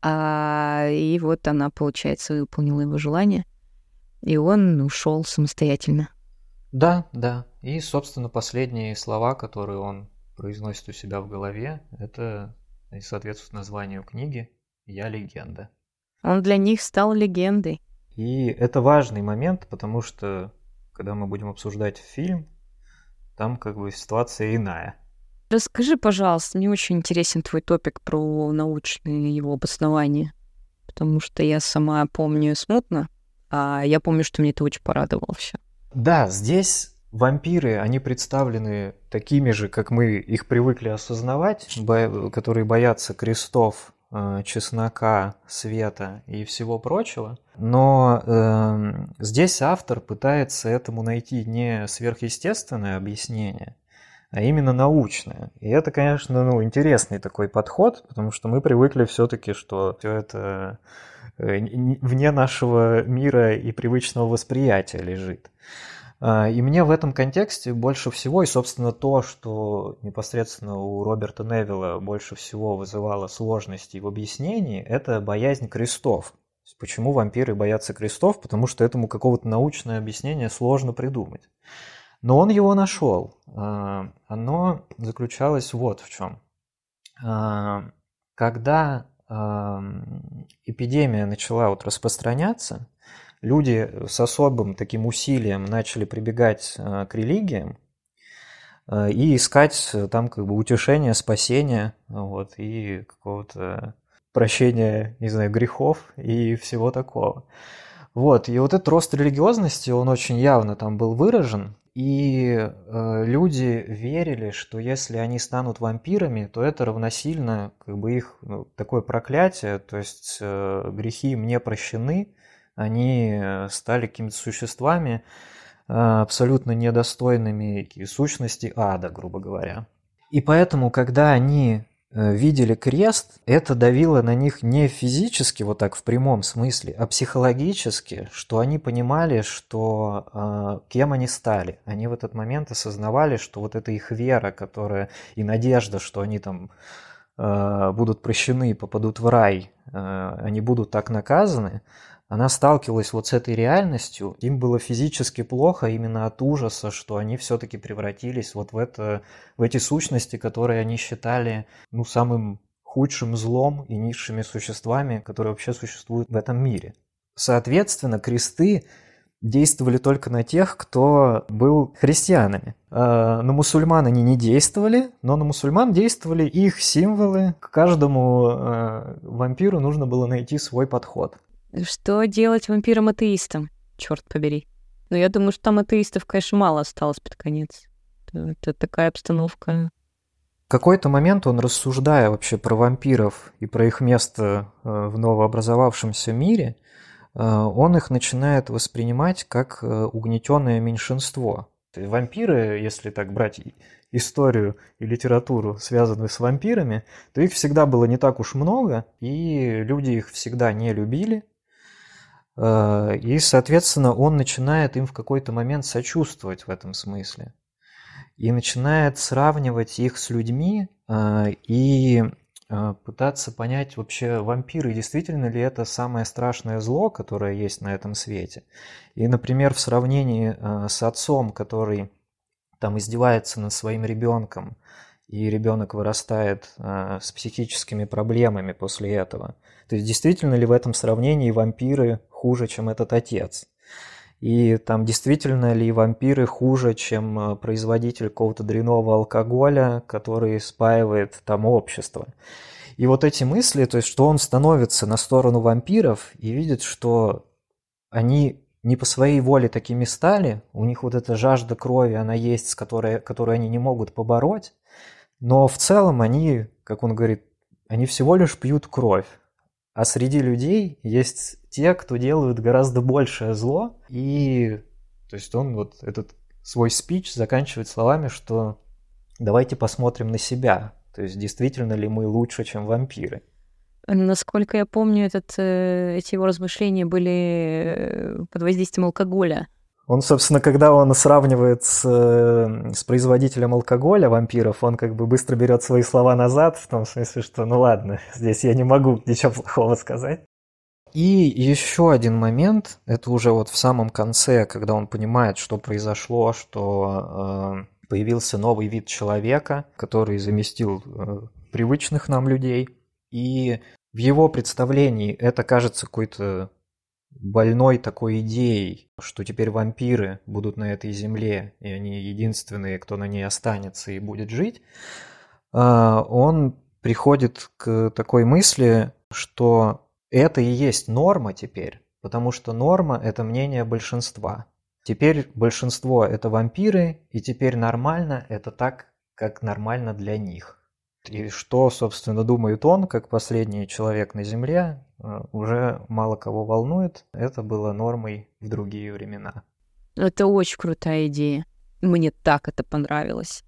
Speaker 2: А, и вот она, получается, выполнила его желание, и он ушел самостоятельно.
Speaker 1: Да, да. И, собственно, последние слова, которые он произносит у себя в голове, это и соответствует названию книги «Я легенда».
Speaker 2: Он для них стал легендой.
Speaker 1: И это важный момент, потому что, когда мы будем обсуждать фильм, там как бы ситуация иная.
Speaker 2: Расскажи, пожалуйста, мне очень интересен твой топик про научные его обоснования, потому что я сама помню смутно, а я помню, что мне это очень порадовало все.
Speaker 1: Да, здесь вампиры, они представлены такими же, как мы их привыкли осознавать, бо- которые боятся крестов, э, чеснока, света и всего прочего. Но э, здесь автор пытается этому найти не сверхъестественное объяснение, а именно научное. И это, конечно, ну, интересный такой подход, потому что мы привыкли все-таки, что все это э, вне нашего мира и привычного восприятия лежит. А, и мне в этом контексте больше всего, и, собственно, то, что непосредственно у Роберта Невилла больше всего вызывало сложности в объяснении, это боязнь крестов. Почему вампиры боятся крестов? Потому что этому какого-то научное объяснение сложно придумать. Но он его нашел. А, оно заключалось вот в чем. А, когда эпидемия начала вот распространяться, люди с особым таким усилием начали прибегать э, к религиям э, и искать э, там как бы утешение, спасение, вот, и какого-то прощения, не знаю, грехов и всего такого. Вот, и вот этот рост религиозности, он очень явно там был выражен, и э, люди верили, что если они станут вампирами, то это равносильно как бы их ну, такое проклятие, то есть э, грехи им не прощены, они э, стали какими-то существами э, абсолютно недостойными сущности ада, грубо говоря. И поэтому, когда они э, видели крест, это давило на них не физически, вот так в прямом смысле, а психологически, что они понимали, что э, кем они стали. Они в этот момент осознавали, что вот эта их вера, которая и надежда, что они там э, будут прощены и попадут в рай, э, они будут так наказаны, она сталкивалась вот с этой реальностью, им было физически плохо именно от ужаса, что они все-таки превратились вот в, это, в эти сущности, которые они считали ну, самым худшим злом и низшими существами, которые вообще существуют в этом мире. Соответственно, кресты действовали только на тех, кто был христианами. А на мусульман они не действовали, но на мусульман действовали их символы. К каждому э, вампиру нужно было найти свой подход.
Speaker 2: Что делать вампирам-атеистам? Черт побери. Но я думаю, что там атеистов, конечно, мало осталось под конец. Это, такая обстановка.
Speaker 1: В какой-то момент он, рассуждая вообще про вампиров и про их место э, в новообразовавшемся мире, э, он их начинает воспринимать как э, угнетенное меньшинство. Вампиры, если так брать историю и литературу, связанную с вампирами, то их всегда было не так уж много, и люди их всегда не любили, и, соответственно, он начинает им в какой-то момент сочувствовать в этом смысле. И начинает сравнивать их с людьми э, и э, пытаться понять вообще, вампиры, действительно ли это самое страшное зло, которое есть на этом свете. И, например, в сравнении с отцом, который там издевается над своим ребенком, и ребенок вырастает с психическими проблемами после этого. То есть действительно ли в этом сравнении вампиры хуже, чем этот отец. и там действительно ли вампиры хуже, чем э, производитель какого-то дрянного алкоголя, который спаивает там общество. И вот эти мысли, то есть что он становится на сторону вампиров и видит, что они не по своей воле такими стали, у них вот эта жажда крови, она есть, с которой, которую они не могут побороть, но в целом они, как он говорит, они всего лишь пьют кровь. А среди людей есть те, кто делают гораздо большее зло. И то есть он вот этот свой спич заканчивает словами, что давайте посмотрим на себя. То есть действительно ли мы лучше, чем вампиры.
Speaker 2: Насколько я помню, этот, э, эти его размышления были э, под воздействием алкоголя.
Speaker 1: Он, собственно, когда он сравнивает с, э, с производителем алкоголя вампиров, он как бы быстро берет свои слова назад, в том смысле, что ну ладно, здесь я не могу ничего плохого сказать. И еще один момент, это уже вот в самом конце, когда он понимает, что произошло, что э, появился новый вид человека, который заместил э, привычных нам людей. И в его представлении это кажется какой-то больной такой идеей, что теперь вампиры будут на этой земле, и они единственные, кто на ней останется и будет жить, а, он приходит к такой мысли, что это и есть норма теперь, потому что норма – это мнение большинства. Теперь большинство – это вампиры, и теперь нормально – это так, как нормально для них. И что, собственно, думает он, как последний человек на Земле, э, уже мало кого волнует. Это было нормой в другие времена.
Speaker 2: Это очень крутая идея. Мне так это понравилось.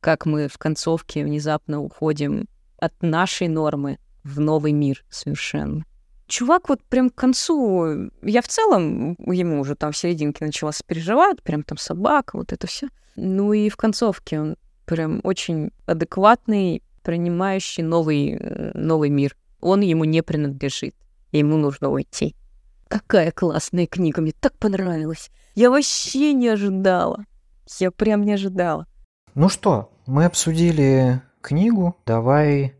Speaker 2: Как мы в концовке внезапно уходим от нашей нормы в новый мир совершенно. Чувак вот прям к концу, я в целом ему уже там в серединке начала сопереживать, прям там собака, вот это все. Ну и в концовке он прям очень адекватный, принимающий новый, новый мир. Он ему не принадлежит. Ему нужно уйти. Какая классная книга, мне так понравилась. Я вообще не ожидала. Я прям не ожидала.
Speaker 1: Ну что, мы обсудили книгу. Давай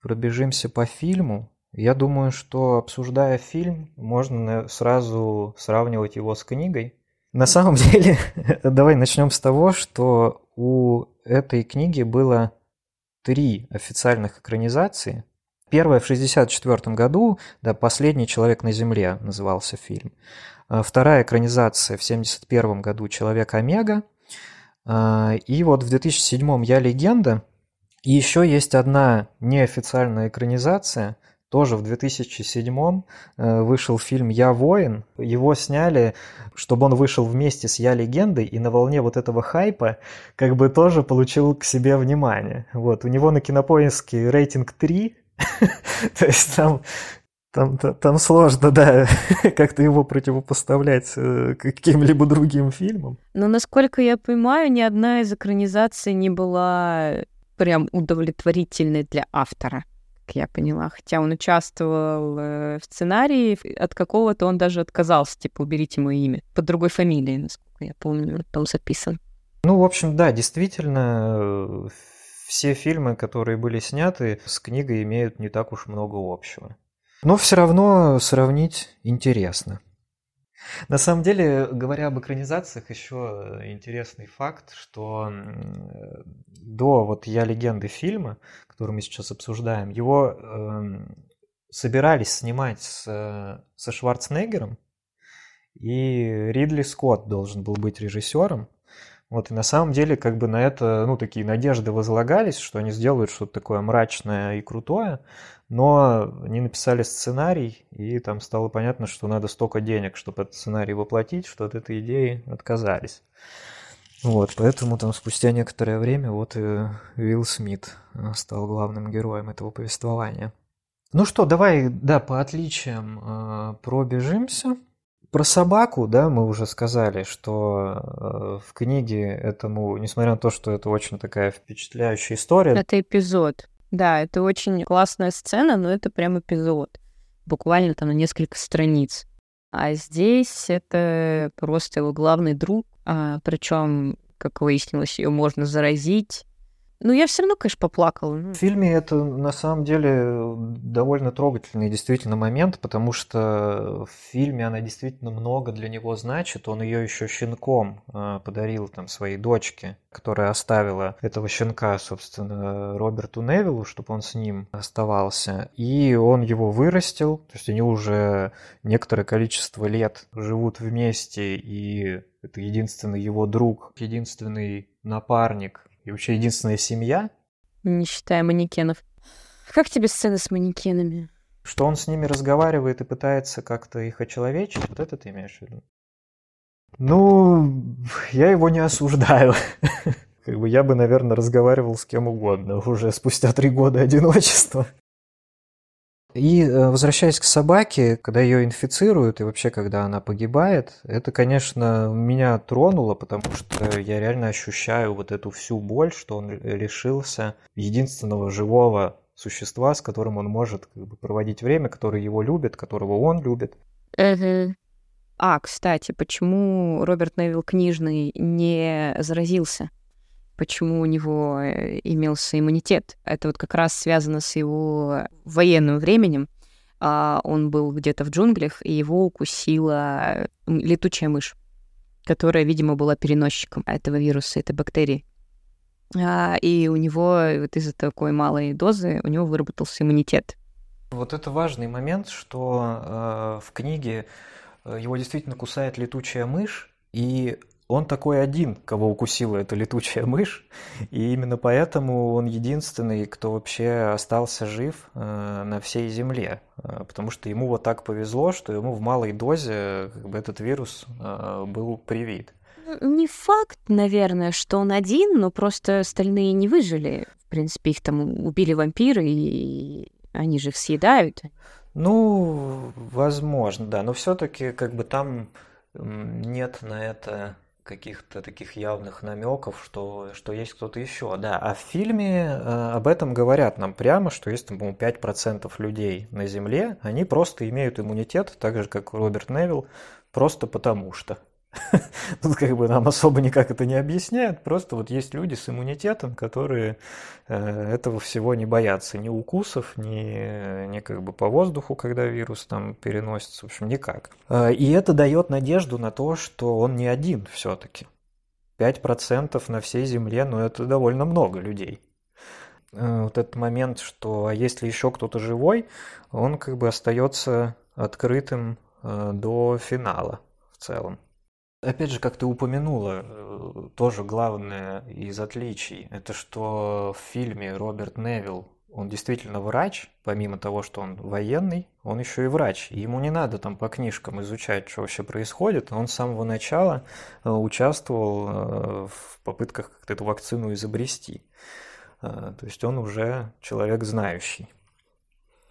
Speaker 1: пробежимся по фильму. Я думаю, что обсуждая фильм, можно сразу сравнивать его с книгой. На самом деле, давай начнем с того, что у этой книги было три официальных экранизации. Первая в 1964 году, да, «Последний человек на Земле» назывался фильм. А вторая экранизация в 1971 году «Человек Омега». А, и вот в 2007 «Я легенда». И еще есть одна неофициальная экранизация – тоже в 2007 э, вышел фильм «Я воин». Его сняли, чтобы он вышел вместе с «Я легендой», и на волне вот этого хайпа как бы тоже получил к себе внимание. Вот, у него на кинопоиске рейтинг 3, то есть там там, там сложно, да, как-то его противопоставлять э, каким-либо другим фильмам.
Speaker 2: Но, насколько я понимаю, ни одна из экранизаций не была прям удовлетворительной для автора я поняла. Хотя он участвовал э, в сценарии, от какого-то он даже отказался, типа, уберите мое имя. Под другой фамилией, насколько я помню, там записан.
Speaker 1: Ну, в общем, да, действительно, все фильмы, которые были сняты с книгой, имеют не так уж много общего. Но все равно сравнить интересно. На самом деле, говоря об экранизациях, еще интересный факт, что до вот «Я легенды» фильма, который мы сейчас обсуждаем, его э, собирались снимать с, со Шварценеггером, и Ридли Скотт должен был быть режиссером. Вот, и на самом деле, как бы на это, ну, такие надежды возлагались, что они сделают что-то такое мрачное и крутое, но они написали сценарий, и там стало понятно, что надо столько денег, чтобы этот сценарий воплотить, что от этой идеи отказались. Вот, поэтому там спустя некоторое время вот и Уилл Смит э, стал главным героем этого повествования. Ну что, давай, да, по отличиям э, пробежимся. Про собаку, да, мы уже сказали, что э, в книге этому, несмотря на то, что это очень такая впечатляющая история.
Speaker 2: Это эпизод. Да, это очень классная сцена, но это прям эпизод. Буквально там на несколько страниц. А здесь это просто его главный друг, а, причем, как выяснилось, ее можно заразить. Ну, я все равно, конечно, поплакала.
Speaker 1: В фильме это на самом деле довольно трогательный действительно момент, потому что в фильме она действительно много для него значит. Он ее еще щенком э, подарил там своей дочке, которая оставила этого щенка, собственно, Роберту Невиллу, чтобы он с ним оставался. И он его вырастил, то есть они уже некоторое количество лет живут вместе, и это единственный его друг, единственный напарник и вообще единственная семья.
Speaker 2: Не считая манекенов. Как тебе сцены с манекенами?
Speaker 1: Что он с ними разговаривает и пытается как-то их очеловечить, вот это ты имеешь в виду? Ну, я его не осуждаю. Как бы я бы, наверное, разговаривал с кем угодно уже спустя три года одиночества. И э, возвращаясь к собаке, когда ее инфицируют и вообще когда она погибает, это, конечно, меня тронуло, потому что я реально ощущаю вот эту всю боль, что он лишился единственного живого существа, с которым он может как бы, проводить время, который его любит, которого он любит.
Speaker 2: А, кстати, почему Роберт Невилл книжный не заразился? Почему у него э, имелся иммунитет. Это вот как раз связано с его военным временем. А, он был где-то в джунглях, и его укусила летучая мышь, которая, видимо, была переносчиком этого вируса, этой бактерии. А, и у него вот из-за такой малой дозы у него выработался иммунитет.
Speaker 1: Вот это важный момент, что э, в книге э, его действительно кусает летучая мышь, и он такой один, кого укусила эта летучая мышь, и именно поэтому он единственный, кто вообще остался жив э, на всей Земле, э, потому что ему вот так повезло, что ему в малой дозе как бы, этот вирус э, был привит.
Speaker 2: Не факт, наверное, что он один, но просто остальные не выжили. В принципе, их там убили вампиры, и они же их съедают.
Speaker 1: Ну, возможно, да, но все-таки как бы там нет на это каких-то таких явных намеков, что, что есть кто-то еще. Да, а в фильме э, об этом говорят нам прямо, что есть, там, по-моему, 5% людей на Земле, они просто имеют иммунитет, так же, как Роберт Невилл, просто потому что. Тут как бы нам особо никак это не объясняют, просто вот есть люди с иммунитетом, которые э, этого всего не боятся, ни укусов, ни, ни как бы по воздуху, когда вирус там переносится, в общем, никак. Э, и это дает надежду на то, что он не один все-таки. 5% на всей Земле, ну это довольно много людей. Э, вот этот момент, что а если еще кто-то живой, он как бы остается открытым до финала в целом. Опять же, как ты упомянула, э, тоже главное из отличий, это что в фильме Роберт Невилл, он действительно врач, помимо того, что он военный, он еще и врач. Ему не надо там по книжкам изучать, что вообще происходит. Он с самого начала э, участвовал э, в попытках как-то эту вакцину изобрести. То есть он уже человек знающий.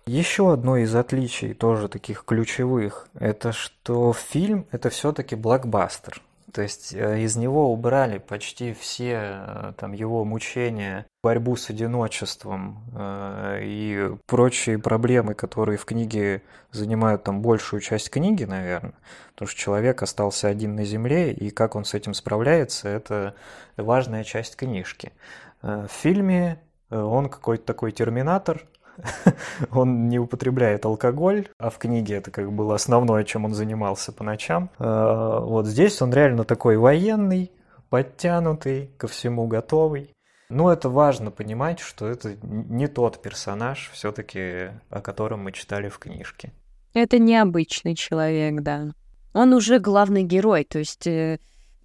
Speaker 1: Еще одно из отличий, тоже таких ключевых, это что фильм это все-таки блокбастер. То есть э, из него убрали почти все э, там его мучения, борьбу с одиночеством э, и прочие проблемы, которые в книге занимают там большую часть книги, наверное. Потому что человек остался один на земле, и как он с этим справляется, это важная часть книжки. В фильме он какой-то такой терминатор, он не употребляет алкоголь, а в книге это как было основное, чем он занимался по ночам. А, вот здесь он реально такой военный, подтянутый, ко всему готовый. Ну, это важно понимать, что это не тот персонаж, все-таки, о котором мы читали в книжке.
Speaker 2: Это необычный человек, да. Он уже главный герой, то есть э,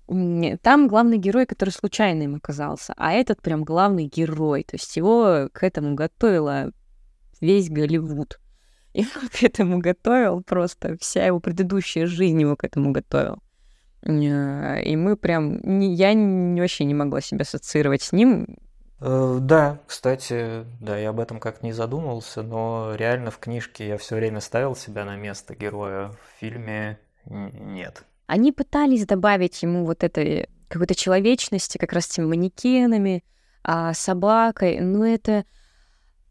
Speaker 2: там главный герой, который случайно им оказался, а этот прям главный герой, то есть его к этому готовила весь Голливуд. Его к этому готовил просто, вся его предыдущая жизнь его к этому готовил. Э, и мы прям... Я вообще не могла себя ассоциировать с ним.
Speaker 1: Э, да, кстати, да, я об этом как не задумывался, но реально в книжке я все время ставил себя на место героя, в фильме нет.
Speaker 2: Они пытались добавить ему вот этой какой-то человечности, как раз с теми манекенами, а собакой, но это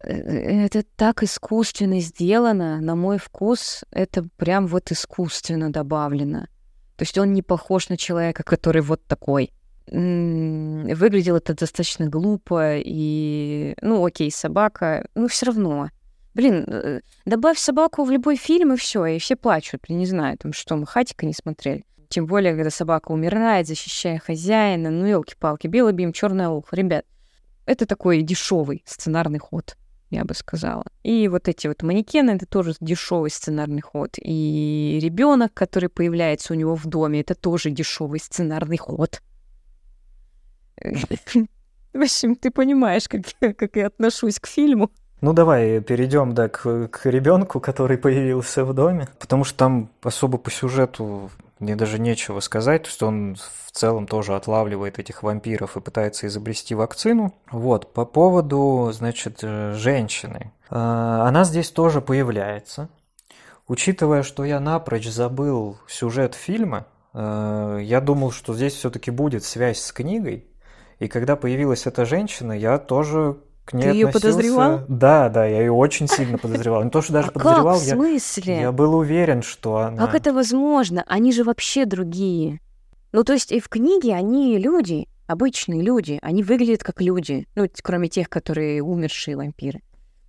Speaker 2: это так искусственно сделано, на мой вкус, это прям вот искусственно добавлено. То есть он не похож на человека, который вот такой. выглядело это достаточно глупо, и, ну, окей, собака, ну, все равно. Блин, э, добавь собаку в любой фильм, и все, и все плачут. Я не знаю, там что, мы хатика не смотрели. Тем более, когда собака умирает, защищая хозяина. Ну, елки-палки, белый бим, черное ухо. Ребят, это такой дешевый сценарный ход, я бы сказала. И вот эти вот манекены это тоже дешевый сценарный ход. И ребенок, который появляется у него в доме, это тоже дешевый сценарный ход. В общем, ты понимаешь, как, как я отношусь к фильму.
Speaker 1: Ну давай перейдем да, к, к ребенку, который появился в доме, потому что там особо по сюжету мне даже нечего сказать, то есть он в целом тоже отлавливает этих вампиров и пытается изобрести вакцину. Вот, по поводу, значит, э, женщины. А, она здесь тоже появляется. Учитывая, что я напрочь забыл сюжет фильма, э, я думал, что здесь все-таки будет связь с книгой, и когда появилась эта женщина, я тоже к ней
Speaker 2: Ты ее подозревал?
Speaker 1: Да, да, я ее очень сильно подозревал. Не то, что даже подозревал,
Speaker 2: как? В смысле?
Speaker 1: Я, я был уверен, что она...
Speaker 2: Как это возможно? Они же вообще другие. Ну, то есть и в книге они люди, обычные люди. Они выглядят как люди. Ну, кроме тех, которые умершие вампиры.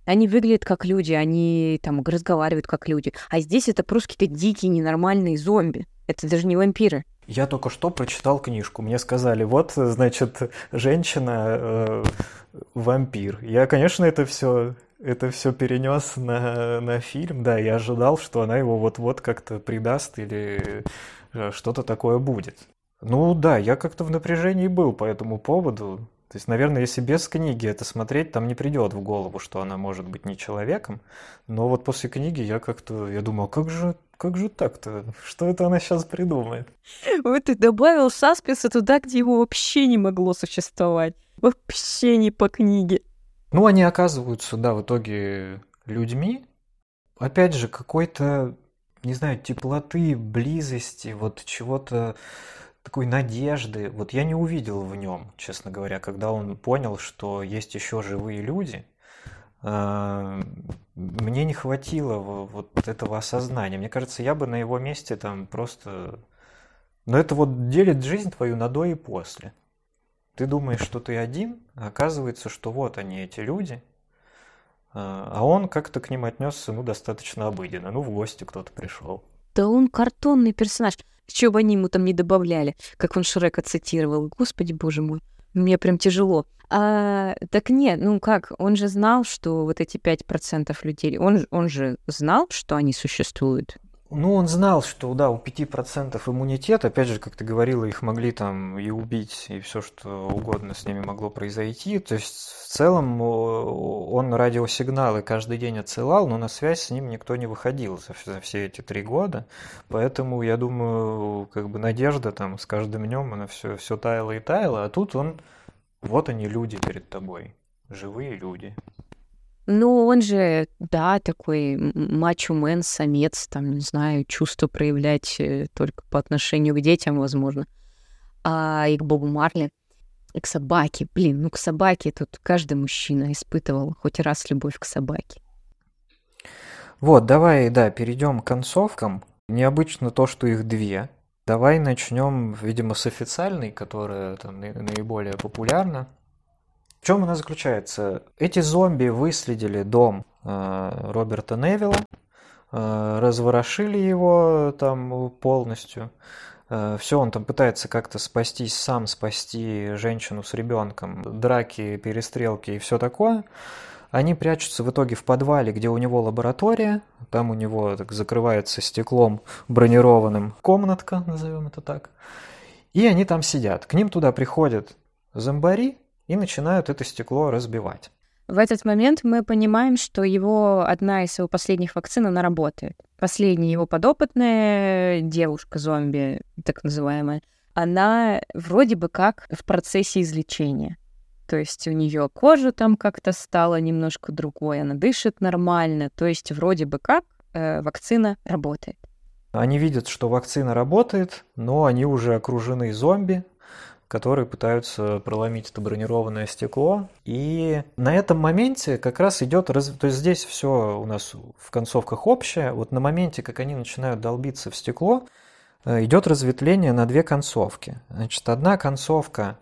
Speaker 2: Они выглядят как люди, они там разговаривают как люди. А здесь это просто какие-то дикие, ненормальные зомби. Это даже не вампиры.
Speaker 1: Я только что прочитал книжку. Мне сказали, вот, значит, женщина э, вампир. Я, конечно, это все это все перенес на, на фильм. Да, я ожидал, что она его вот-вот как-то придаст или э, что-то такое будет. Ну да, я как-то в напряжении был по этому поводу. То есть, наверное, если без книги это смотреть, там не придет в голову, что она может быть не человеком. Но вот после книги я как-то, я думал, как же как же так-то? Что это она сейчас придумает?
Speaker 2: Вот ты добавил саспенса туда, где его вообще не могло существовать. Вообще не по книге.
Speaker 1: Ну, они оказываются, да, в итоге людьми. Опять же, какой-то, не знаю, теплоты, близости, вот чего-то такой надежды. Вот я не увидел в нем, честно говоря, когда он понял, что есть еще живые люди – мне не хватило вот этого осознания. Мне кажется, я бы на его месте там просто... Но это вот делит жизнь твою на до и после. Ты думаешь, что ты один, а оказывается, что вот они, эти люди, а, а он как-то к ним отнесся, ну, достаточно обыденно. Ну, в гости кто-то пришел.
Speaker 2: Да он картонный персонаж. Чего бы они ему там не добавляли, как он Шрека цитировал. Господи, боже мой. Мне прям тяжело. А, так нет, ну как, он же знал, что вот эти 5% людей, он, он же знал, что они существуют.
Speaker 1: Ну, он знал, что, да, у 5% иммунитет, опять же, как ты говорила, их могли там и убить, и все что угодно с ними могло произойти. То есть, в целом, он радиосигналы каждый день отсылал, но на связь с ним никто не выходил за, все эти три года. Поэтому, я думаю, как бы надежда там с каждым днем, она все, все таяла и таяла, а тут он вот они люди перед тобой, живые люди.
Speaker 2: Ну, он же, да, такой мачо-мен, самец, там, не знаю, чувство проявлять э, только по отношению к детям, возможно. А и к Бобу Марли, и к собаке. Блин, ну к собаке тут каждый мужчина испытывал хоть раз любовь к собаке.
Speaker 1: Вот, давай, да, перейдем к концовкам. Необычно то, что их две. Давай начнем, видимо, с официальной, которая там наиболее популярна. В чем она заключается? Эти зомби выследили дом э, Роберта Невилла, э, разворошили его там полностью. Э, все, он там пытается как-то спастись сам, спасти женщину с ребенком, драки, перестрелки и все такое. Они прячутся в итоге в подвале, где у него лаборатория. Там у него так закрывается стеклом бронированным комнатка, назовем это так. И они там сидят. К ним туда приходят зомбари и начинают это стекло разбивать.
Speaker 2: В этот момент мы понимаем, что его одна из его последних вакцин, она работает. Последняя его подопытная девушка-зомби, так называемая, она вроде бы как в процессе излечения. То есть у нее кожа там как-то стала немножко другой, она дышит нормально. То есть вроде бы как э, вакцина работает.
Speaker 1: Они видят, что вакцина работает, но они уже окружены зомби, которые пытаются проломить это бронированное стекло. И на этом моменте как раз идет... Раз... То есть здесь все у нас в концовках общее. Вот на моменте, как они начинают долбиться в стекло, э, идет разветвление на две концовки. Значит, одна концовка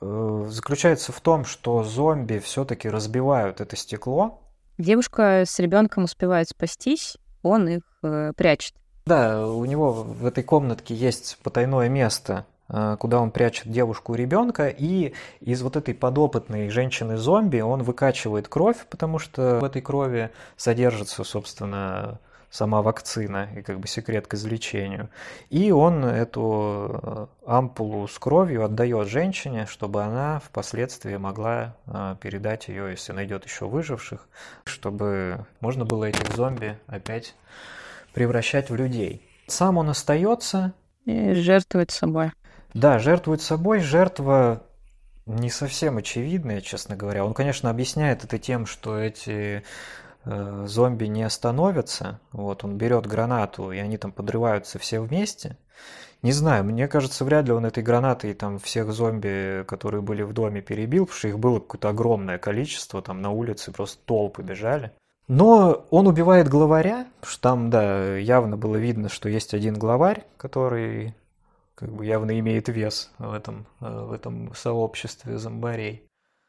Speaker 1: э, заключается в том, что зомби все-таки разбивают это стекло.
Speaker 2: Девушка с ребенком успевает спастись, он их э, прячет.
Speaker 1: Да, у него в этой комнатке есть потайное место, куда он прячет девушку и ребенка, и из вот этой подопытной женщины-зомби он выкачивает кровь, потому что в этой крови содержится, собственно, сама вакцина и как бы секрет к излечению. И он эту э, ампулу с кровью отдает женщине, чтобы она впоследствии могла э, передать ее, если найдет еще выживших, чтобы можно было этих зомби опять превращать в людей. Сам он остается.
Speaker 2: И жертвует собой.
Speaker 1: Да, жертвует собой. Жертва не совсем очевидная, честно говоря. Он, конечно, объясняет это тем, что эти э, зомби не остановятся. Вот, он берет гранату, и они там подрываются все вместе. Не знаю, мне кажется, вряд ли он этой гранатой там всех зомби, которые были в доме, перебил, потому что их было какое-то огромное количество, там на улице просто толпы бежали. Но он убивает главаря, что там, да, явно было видно, что есть один главарь, который как бы явно имеет вес в этом, э, в этом сообществе зомбарей.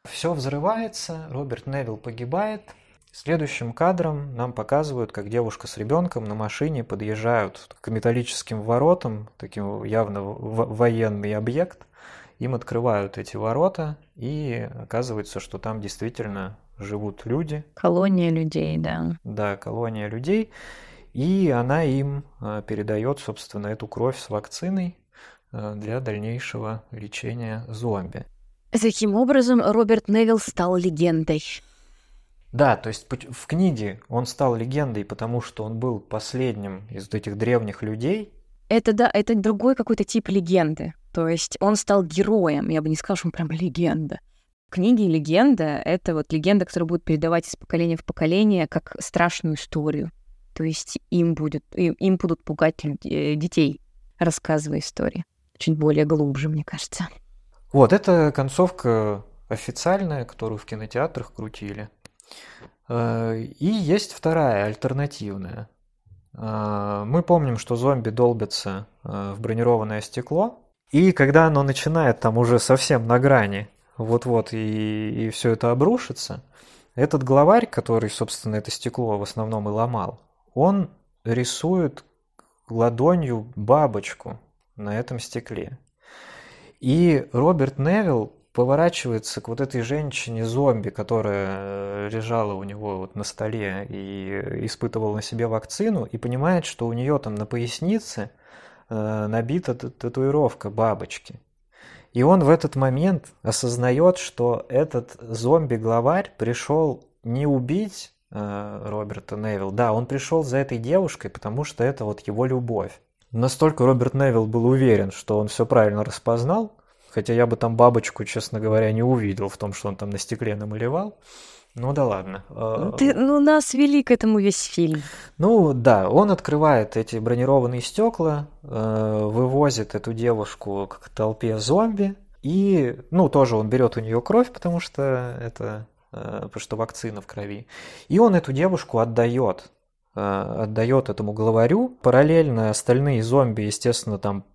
Speaker 1: Все взрывается, Роберт Невилл погибает, Следующим кадром нам показывают, как девушка с ребенком на машине подъезжают к металлическим воротам, таким явно военный объект. Им открывают эти ворота, и оказывается, что там действительно живут люди.
Speaker 2: Колония людей, да.
Speaker 1: Да, колония людей. И она им э, передает, собственно, эту кровь с вакциной для дальнейшего лечения зомби.
Speaker 2: Таким образом, Роберт Невилл стал легендой.
Speaker 1: Да, то есть в книге он стал легендой, потому что он был последним из вот этих древних людей.
Speaker 2: Это да, это другой какой-то тип легенды. То есть он стал героем. Я бы не сказала, что он прям легенда. Книги легенда — это вот легенда, которая будет передавать из поколения в поколение как страшную историю. То есть им, будет, им, им будут пугать людей, детей, рассказывая истории. Чуть более глубже, мне кажется.
Speaker 1: Вот, это концовка официальная, которую в кинотеатрах крутили. Э, и есть вторая, альтернативная. Э, мы помним, что зомби долбятся э, в бронированное стекло, и когда оно начинает там уже совсем на грани, вот-вот, и, и все это обрушится, этот главарь, который, собственно, это стекло в основном и ломал, он рисует ладонью бабочку на этом стекле. И Роберт Невилл поворачивается к вот этой женщине-зомби, которая э, лежала у него вот на столе и испытывала на себе вакцину, и понимает, что у нее там на пояснице э, набита татуировка бабочки. И он в этот момент осознает, что этот зомби-главарь пришел не убить э, Роберта Невилл. Да, он пришел за этой девушкой, потому что это вот его любовь. Настолько Роберт Невилл был уверен, что он все правильно распознал, Хотя я бы там бабочку, честно говоря, не увидел в том, что он там на стекле намалевал. Ну да ладно.
Speaker 2: А, ты, ну, нас вели к этому весь фильм.
Speaker 1: Ну да, он открывает эти бронированные стекла, э, вывозит эту девушку к толпе зомби, и, ну, тоже он берет у нее кровь, потому что это, э, потому что вакцина в крови. И он эту девушку отдает, отдает этому главарю. Параллельно остальные зомби, естественно, там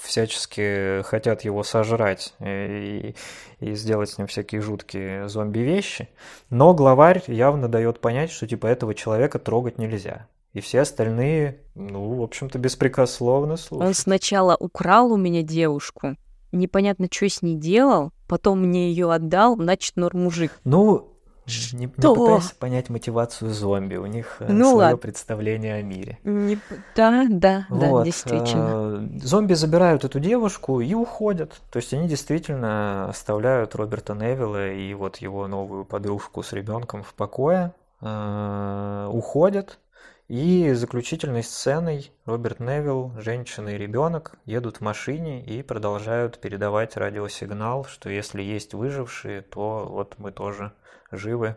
Speaker 1: всячески хотят его сожрать и, и сделать с ним всякие жуткие зомби-вещи. Но главарь явно дает понять, что типа этого человека трогать нельзя. И все остальные, ну, в общем-то, беспрекословно слушают.
Speaker 2: Он сначала украл у меня девушку, непонятно, что с ней делал, потом мне ее отдал, значит, норм мужик.
Speaker 1: Ну, не, не пытайся понять мотивацию зомби, у них э, ну, свое ладно. представление о мире.
Speaker 2: Не... Да, да, вот. да, действительно.
Speaker 1: Э, зомби забирают эту девушку и уходят. То есть они действительно оставляют Роберта Невилла и вот его новую подружку с ребенком в покое, э, уходят. И заключительной сценой Роберт Невилл, женщина и ребенок едут в машине и продолжают передавать радиосигнал, что если есть выжившие, то вот мы тоже живы,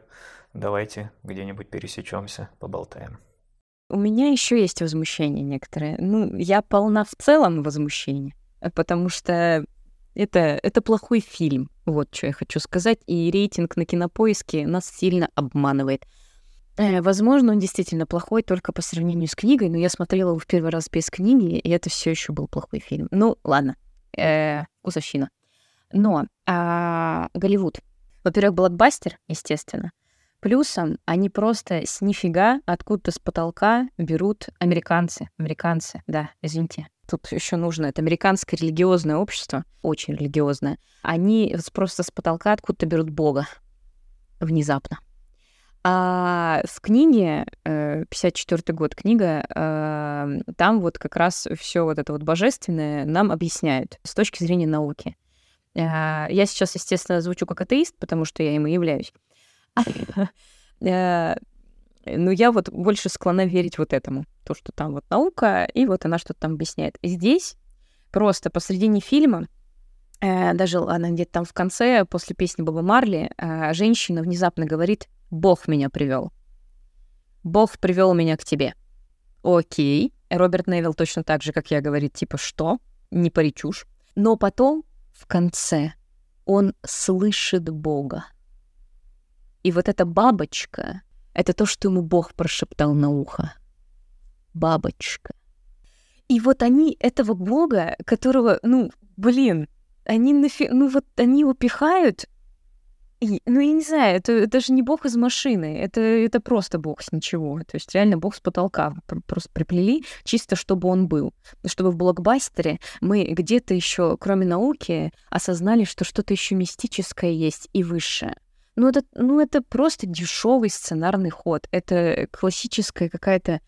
Speaker 1: давайте где-нибудь пересечемся, поболтаем.
Speaker 2: У меня еще есть возмущение некоторые. Ну, я полна в целом возмущения, потому что это, это плохой фильм. Вот что я хочу сказать. И рейтинг на кинопоиске нас сильно обманывает. Э, возможно, он действительно плохой только по сравнению с книгой, но я смотрела его в первый раз без книги, и это все еще был плохой фильм. Ну, ладно, э, вкусовщина. Но а, Голливуд. Во-первых, блокбастер, естественно. Плюсом они просто с нифига откуда-то с потолка берут американцы. Американцы, да, извините. Тут еще нужно. Это американское религиозное общество, очень религиозное. Они просто с потолка откуда-то берут Бога внезапно. А в книге, 54 э, год книга, э, там вот как раз все вот это вот божественное нам объясняют с точки зрения науки. Э, я сейчас, естественно, звучу как атеист, потому что я им и являюсь. Но я вот больше склонна верить вот этому. То, что там вот наука, и вот она что-то там объясняет. Здесь просто посредине фильма даже она где-то там в конце, после песни Боба Марли, женщина внезапно говорит Бог меня привел. Бог привел меня к тебе. Окей. Роберт Невилл точно так же, как я, говорит, типа, что? Не пари. Но потом, в конце, он слышит Бога. И вот эта бабочка — это то, что ему Бог прошептал на ухо. Бабочка. И вот они этого Бога, которого, ну, блин, они нафиг, ну вот они его пихают и, ну, я не знаю, это, это же не бог из машины, это, это просто бог с ничего. То есть реально бог с потолка просто приплели, чисто чтобы он был. Чтобы в блокбастере мы где-то еще, кроме науки, осознали, что что-то еще мистическое есть и высшее. Ну это, ну, это просто дешевый сценарный ход. Это классическая какая-то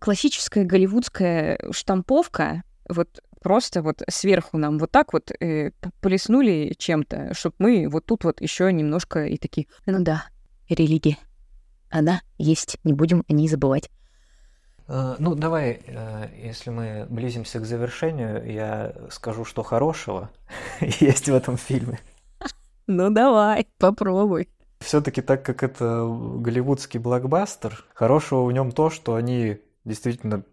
Speaker 2: классическая голливудская штамповка, вот просто вот сверху нам вот так вот э, полеснули чем-то, чтобы мы вот тут вот еще немножко и такие, ну да, религия, она есть, не будем о ней забывать.
Speaker 1: Uh, ну, давай, uh, если мы близимся к завершению, я скажу, что хорошего есть в этом фильме.
Speaker 2: Ну, давай, попробуй.
Speaker 1: Все-таки так как это голливудский блокбастер, хорошего в нем то, что они действительно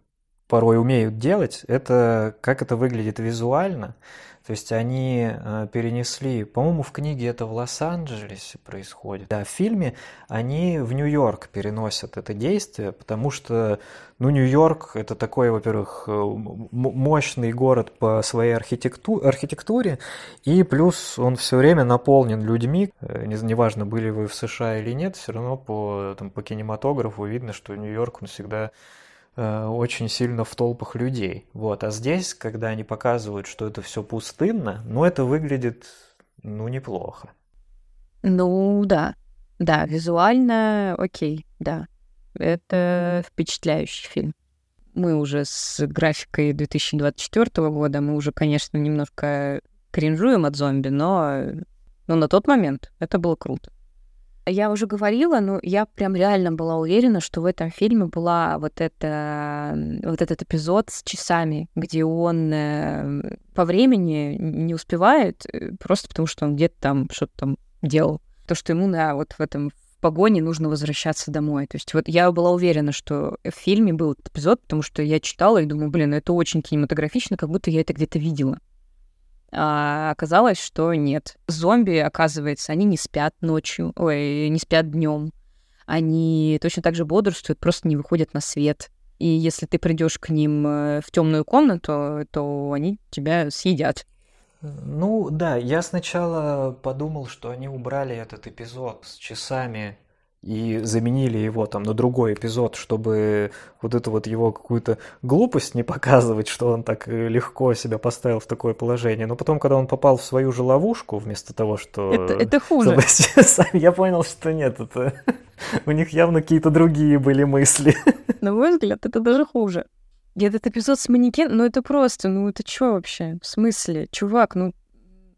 Speaker 1: порой умеют делать, это как это выглядит визуально. То есть они э, перенесли, по-моему, в книге это в Лос-Анджелесе происходит. Да, в фильме они в Нью-Йорк переносят это действие, потому что, ну, Нью-Йорк это такой, во-первых, э, мощный город по своей архитекту- архитектуре, и плюс он все время наполнен людьми. Э, неважно, были вы в США или нет, все равно по, там, по кинематографу видно, что Нью-Йорк он всегда очень сильно в толпах людей. Вот. А здесь, когда они показывают, что это все пустынно, ну, это выглядит, ну, неплохо.
Speaker 2: Ну, да. Да, визуально окей, да. Это впечатляющий фильм. Мы уже с графикой 2024 года, мы уже, конечно, немножко кринжуем от зомби, но, но на тот момент это было круто. Я уже говорила, но я прям реально была уверена, что в этом фильме была вот это, вот этот эпизод с часами, где он э, по времени не успевает, э, просто потому что он где-то там что-то там делал. То, что ему на вот в этом в погоне нужно возвращаться домой. То есть вот я была уверена, что в фильме был этот эпизод, потому что я читала и думаю, блин, это очень кинематографично, как будто я это где-то видела. А оказалось, что нет. Зомби, оказывается, они не спят ночью, ой, не спят днем. Они точно так же бодрствуют, просто не выходят на свет. И если ты придешь к ним э, в темную комнату, то они тебя съедят.
Speaker 1: Ну да, я сначала подумал, что они убрали этот эпизод с часами и заменили его там на другой эпизод, чтобы вот эту вот его какую-то глупость не показывать, что он так легко себя поставил в такое положение. Но потом, когда он попал в свою же ловушку, вместо того, что...
Speaker 2: Это, это хуже.
Speaker 1: Я понял, что нет, это... У них явно какие-то другие были мысли.
Speaker 2: На мой взгляд, это даже хуже. И этот эпизод с манекен, ну это просто, ну это что вообще? В смысле? Чувак, ну,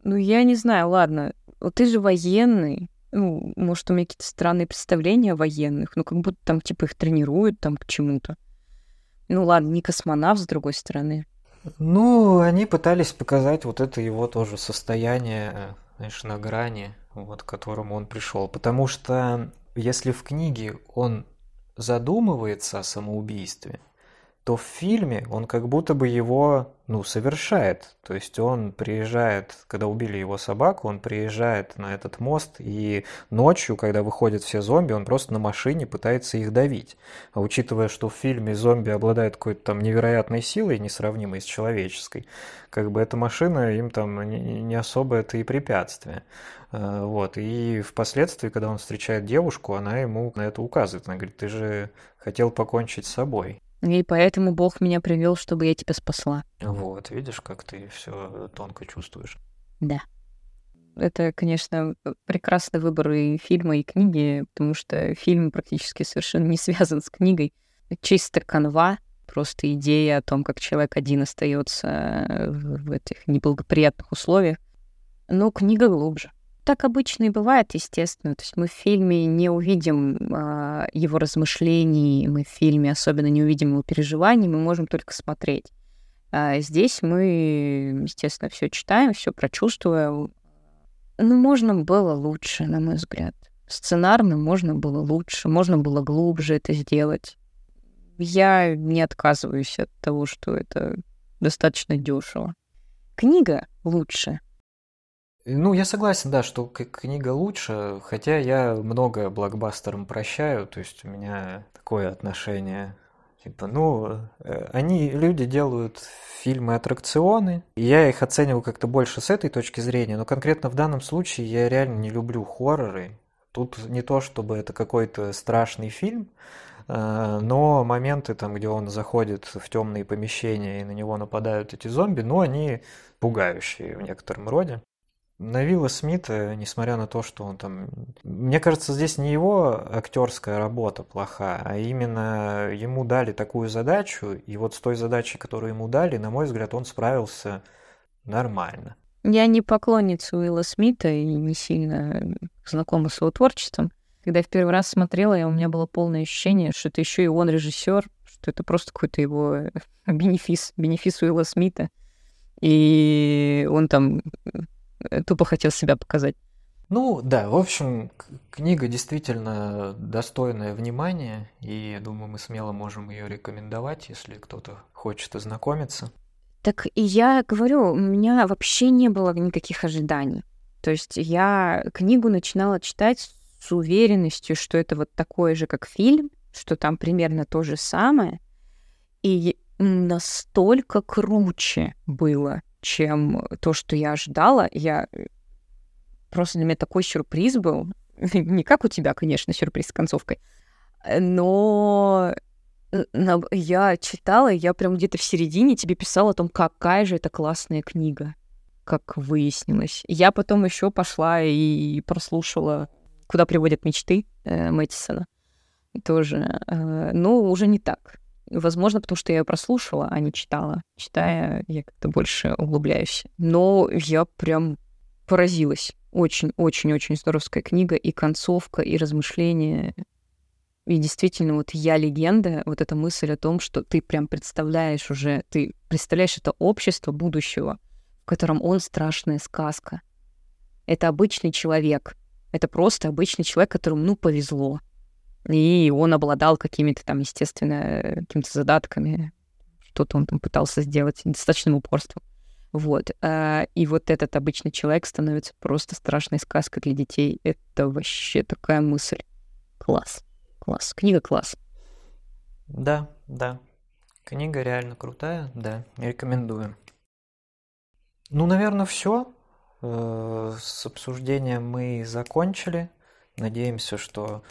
Speaker 2: ну я не знаю, ладно, вот ты же военный, ну, может, у меня какие-то странные представления о военных, ну, как будто там, типа, их тренируют там к чему-то. Ну, ладно, не космонавт, с другой стороны.
Speaker 1: Ну, они пытались показать вот это его тоже состояние, знаешь, на грани, вот, к которому он пришел. Потому что если в книге он задумывается о самоубийстве, то в фильме он как будто бы его, ну, совершает. То есть он приезжает, когда убили его собаку, он приезжает на этот мост, и ночью, когда выходят все зомби, он просто на машине пытается их давить. А учитывая, что в фильме зомби обладают какой-то там невероятной силой, несравнимой с человеческой, как бы эта машина им там не, особо это и препятствие. А, вот. И впоследствии, когда он встречает девушку, она ему на это указывает. Она говорит, ты же хотел покончить с собой.
Speaker 2: И поэтому Бог меня привел, чтобы я тебя спасла.
Speaker 1: Вот, видишь, как ты все тонко чувствуешь.
Speaker 2: Да. Это, конечно, прекрасный выбор и фильма, и книги, потому что фильм практически совершенно не связан с книгой. Чисто канва, просто идея о том, как человек один остается в этих неблагоприятных условиях. Но книга глубже. Так обычно и бывает, естественно. То есть мы в фильме не увидим э, его размышлений, мы в фильме особенно не увидим его переживаний, мы можем только смотреть. А здесь мы, естественно, все читаем, все прочувствуем. Ну, можно было лучше, на мой взгляд. Сценарно можно было лучше, можно было глубже это сделать. Я не отказываюсь от того, что это достаточно дешево. Книга лучше,
Speaker 1: ну, я согласен, да, что книга лучше, хотя я много блокбастерам прощаю, то есть у меня такое отношение. Типа, ну, э, они, люди делают фильмы-аттракционы, и я их оценивал как-то больше с этой точки зрения, но конкретно в данном случае я реально не люблю хорроры. Тут не то, чтобы это какой-то страшный фильм, э, но моменты там, где он заходит в темные помещения и на него нападают эти зомби, ну, они пугающие в некотором роде. На Вилла Смита, несмотря на то, что он там... Мне кажется, здесь не его актерская работа плоха, а именно ему дали такую задачу, и вот с той задачей, которую ему дали, на мой взгляд, он справился нормально.
Speaker 2: Я не поклонница Уилла Смита и не сильно знакома с его творчеством. Когда я в первый раз смотрела, у меня было полное ощущение, что это еще и он режиссер, что это просто какой-то его бенефис, бенефис Уилла Смита. И он там тупо хотел себя показать.
Speaker 1: Ну да, в общем, книга действительно достойная внимания, и я думаю, мы смело можем ее рекомендовать, если кто-то хочет ознакомиться.
Speaker 2: Так и я говорю, у меня вообще не было никаких ожиданий. То есть я книгу начинала читать с уверенностью, что это вот такое же, как фильм, что там примерно то же самое. И настолько круче было чем то, что я ожидала. Я э, просто для меня такой сюрприз был. Не как у тебя, конечно, сюрприз с концовкой, э, но э, я читала, я прям где-то в середине тебе писала о том, какая же это классная книга, как выяснилось. Я потом еще пошла и прослушала «Куда приводят мечты» Мэттисона. Тоже. Но уже не так. Возможно, потому что я ее прослушала, а не читала. Читая, я как-то больше углубляюсь. Но я прям поразилась. Очень-очень-очень здоровская книга, и концовка, и размышления. И действительно, вот я легенда, вот эта мысль о том, что ты прям представляешь уже, ты представляешь это общество будущего, в котором он страшная сказка. Это обычный человек. Это просто обычный человек, которому, ну, повезло и он обладал какими-то там, естественно, какими-то задатками, что-то он там пытался сделать достаточным упорством. Вот. А, и вот этот обычный человек становится просто страшной сказкой для детей. Это вообще такая мысль. Класс. Класс. Книга класс.
Speaker 1: Да, да. Книга реально крутая, да, рекомендую. Ну, наверное, все. Э, с обсуждением мы закончили. Надеемся, что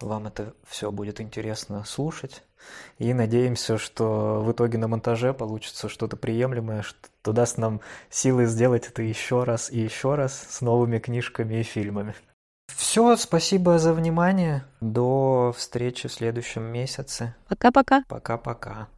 Speaker 1: вам это все будет интересно слушать. И надеемся, что в итоге на монтаже получится что-то приемлемое, что даст нам силы сделать это еще раз и еще раз с новыми книжками и фильмами. Все, спасибо за внимание. До встречи в следующем месяце.
Speaker 2: Пока-пока.
Speaker 1: Пока-пока.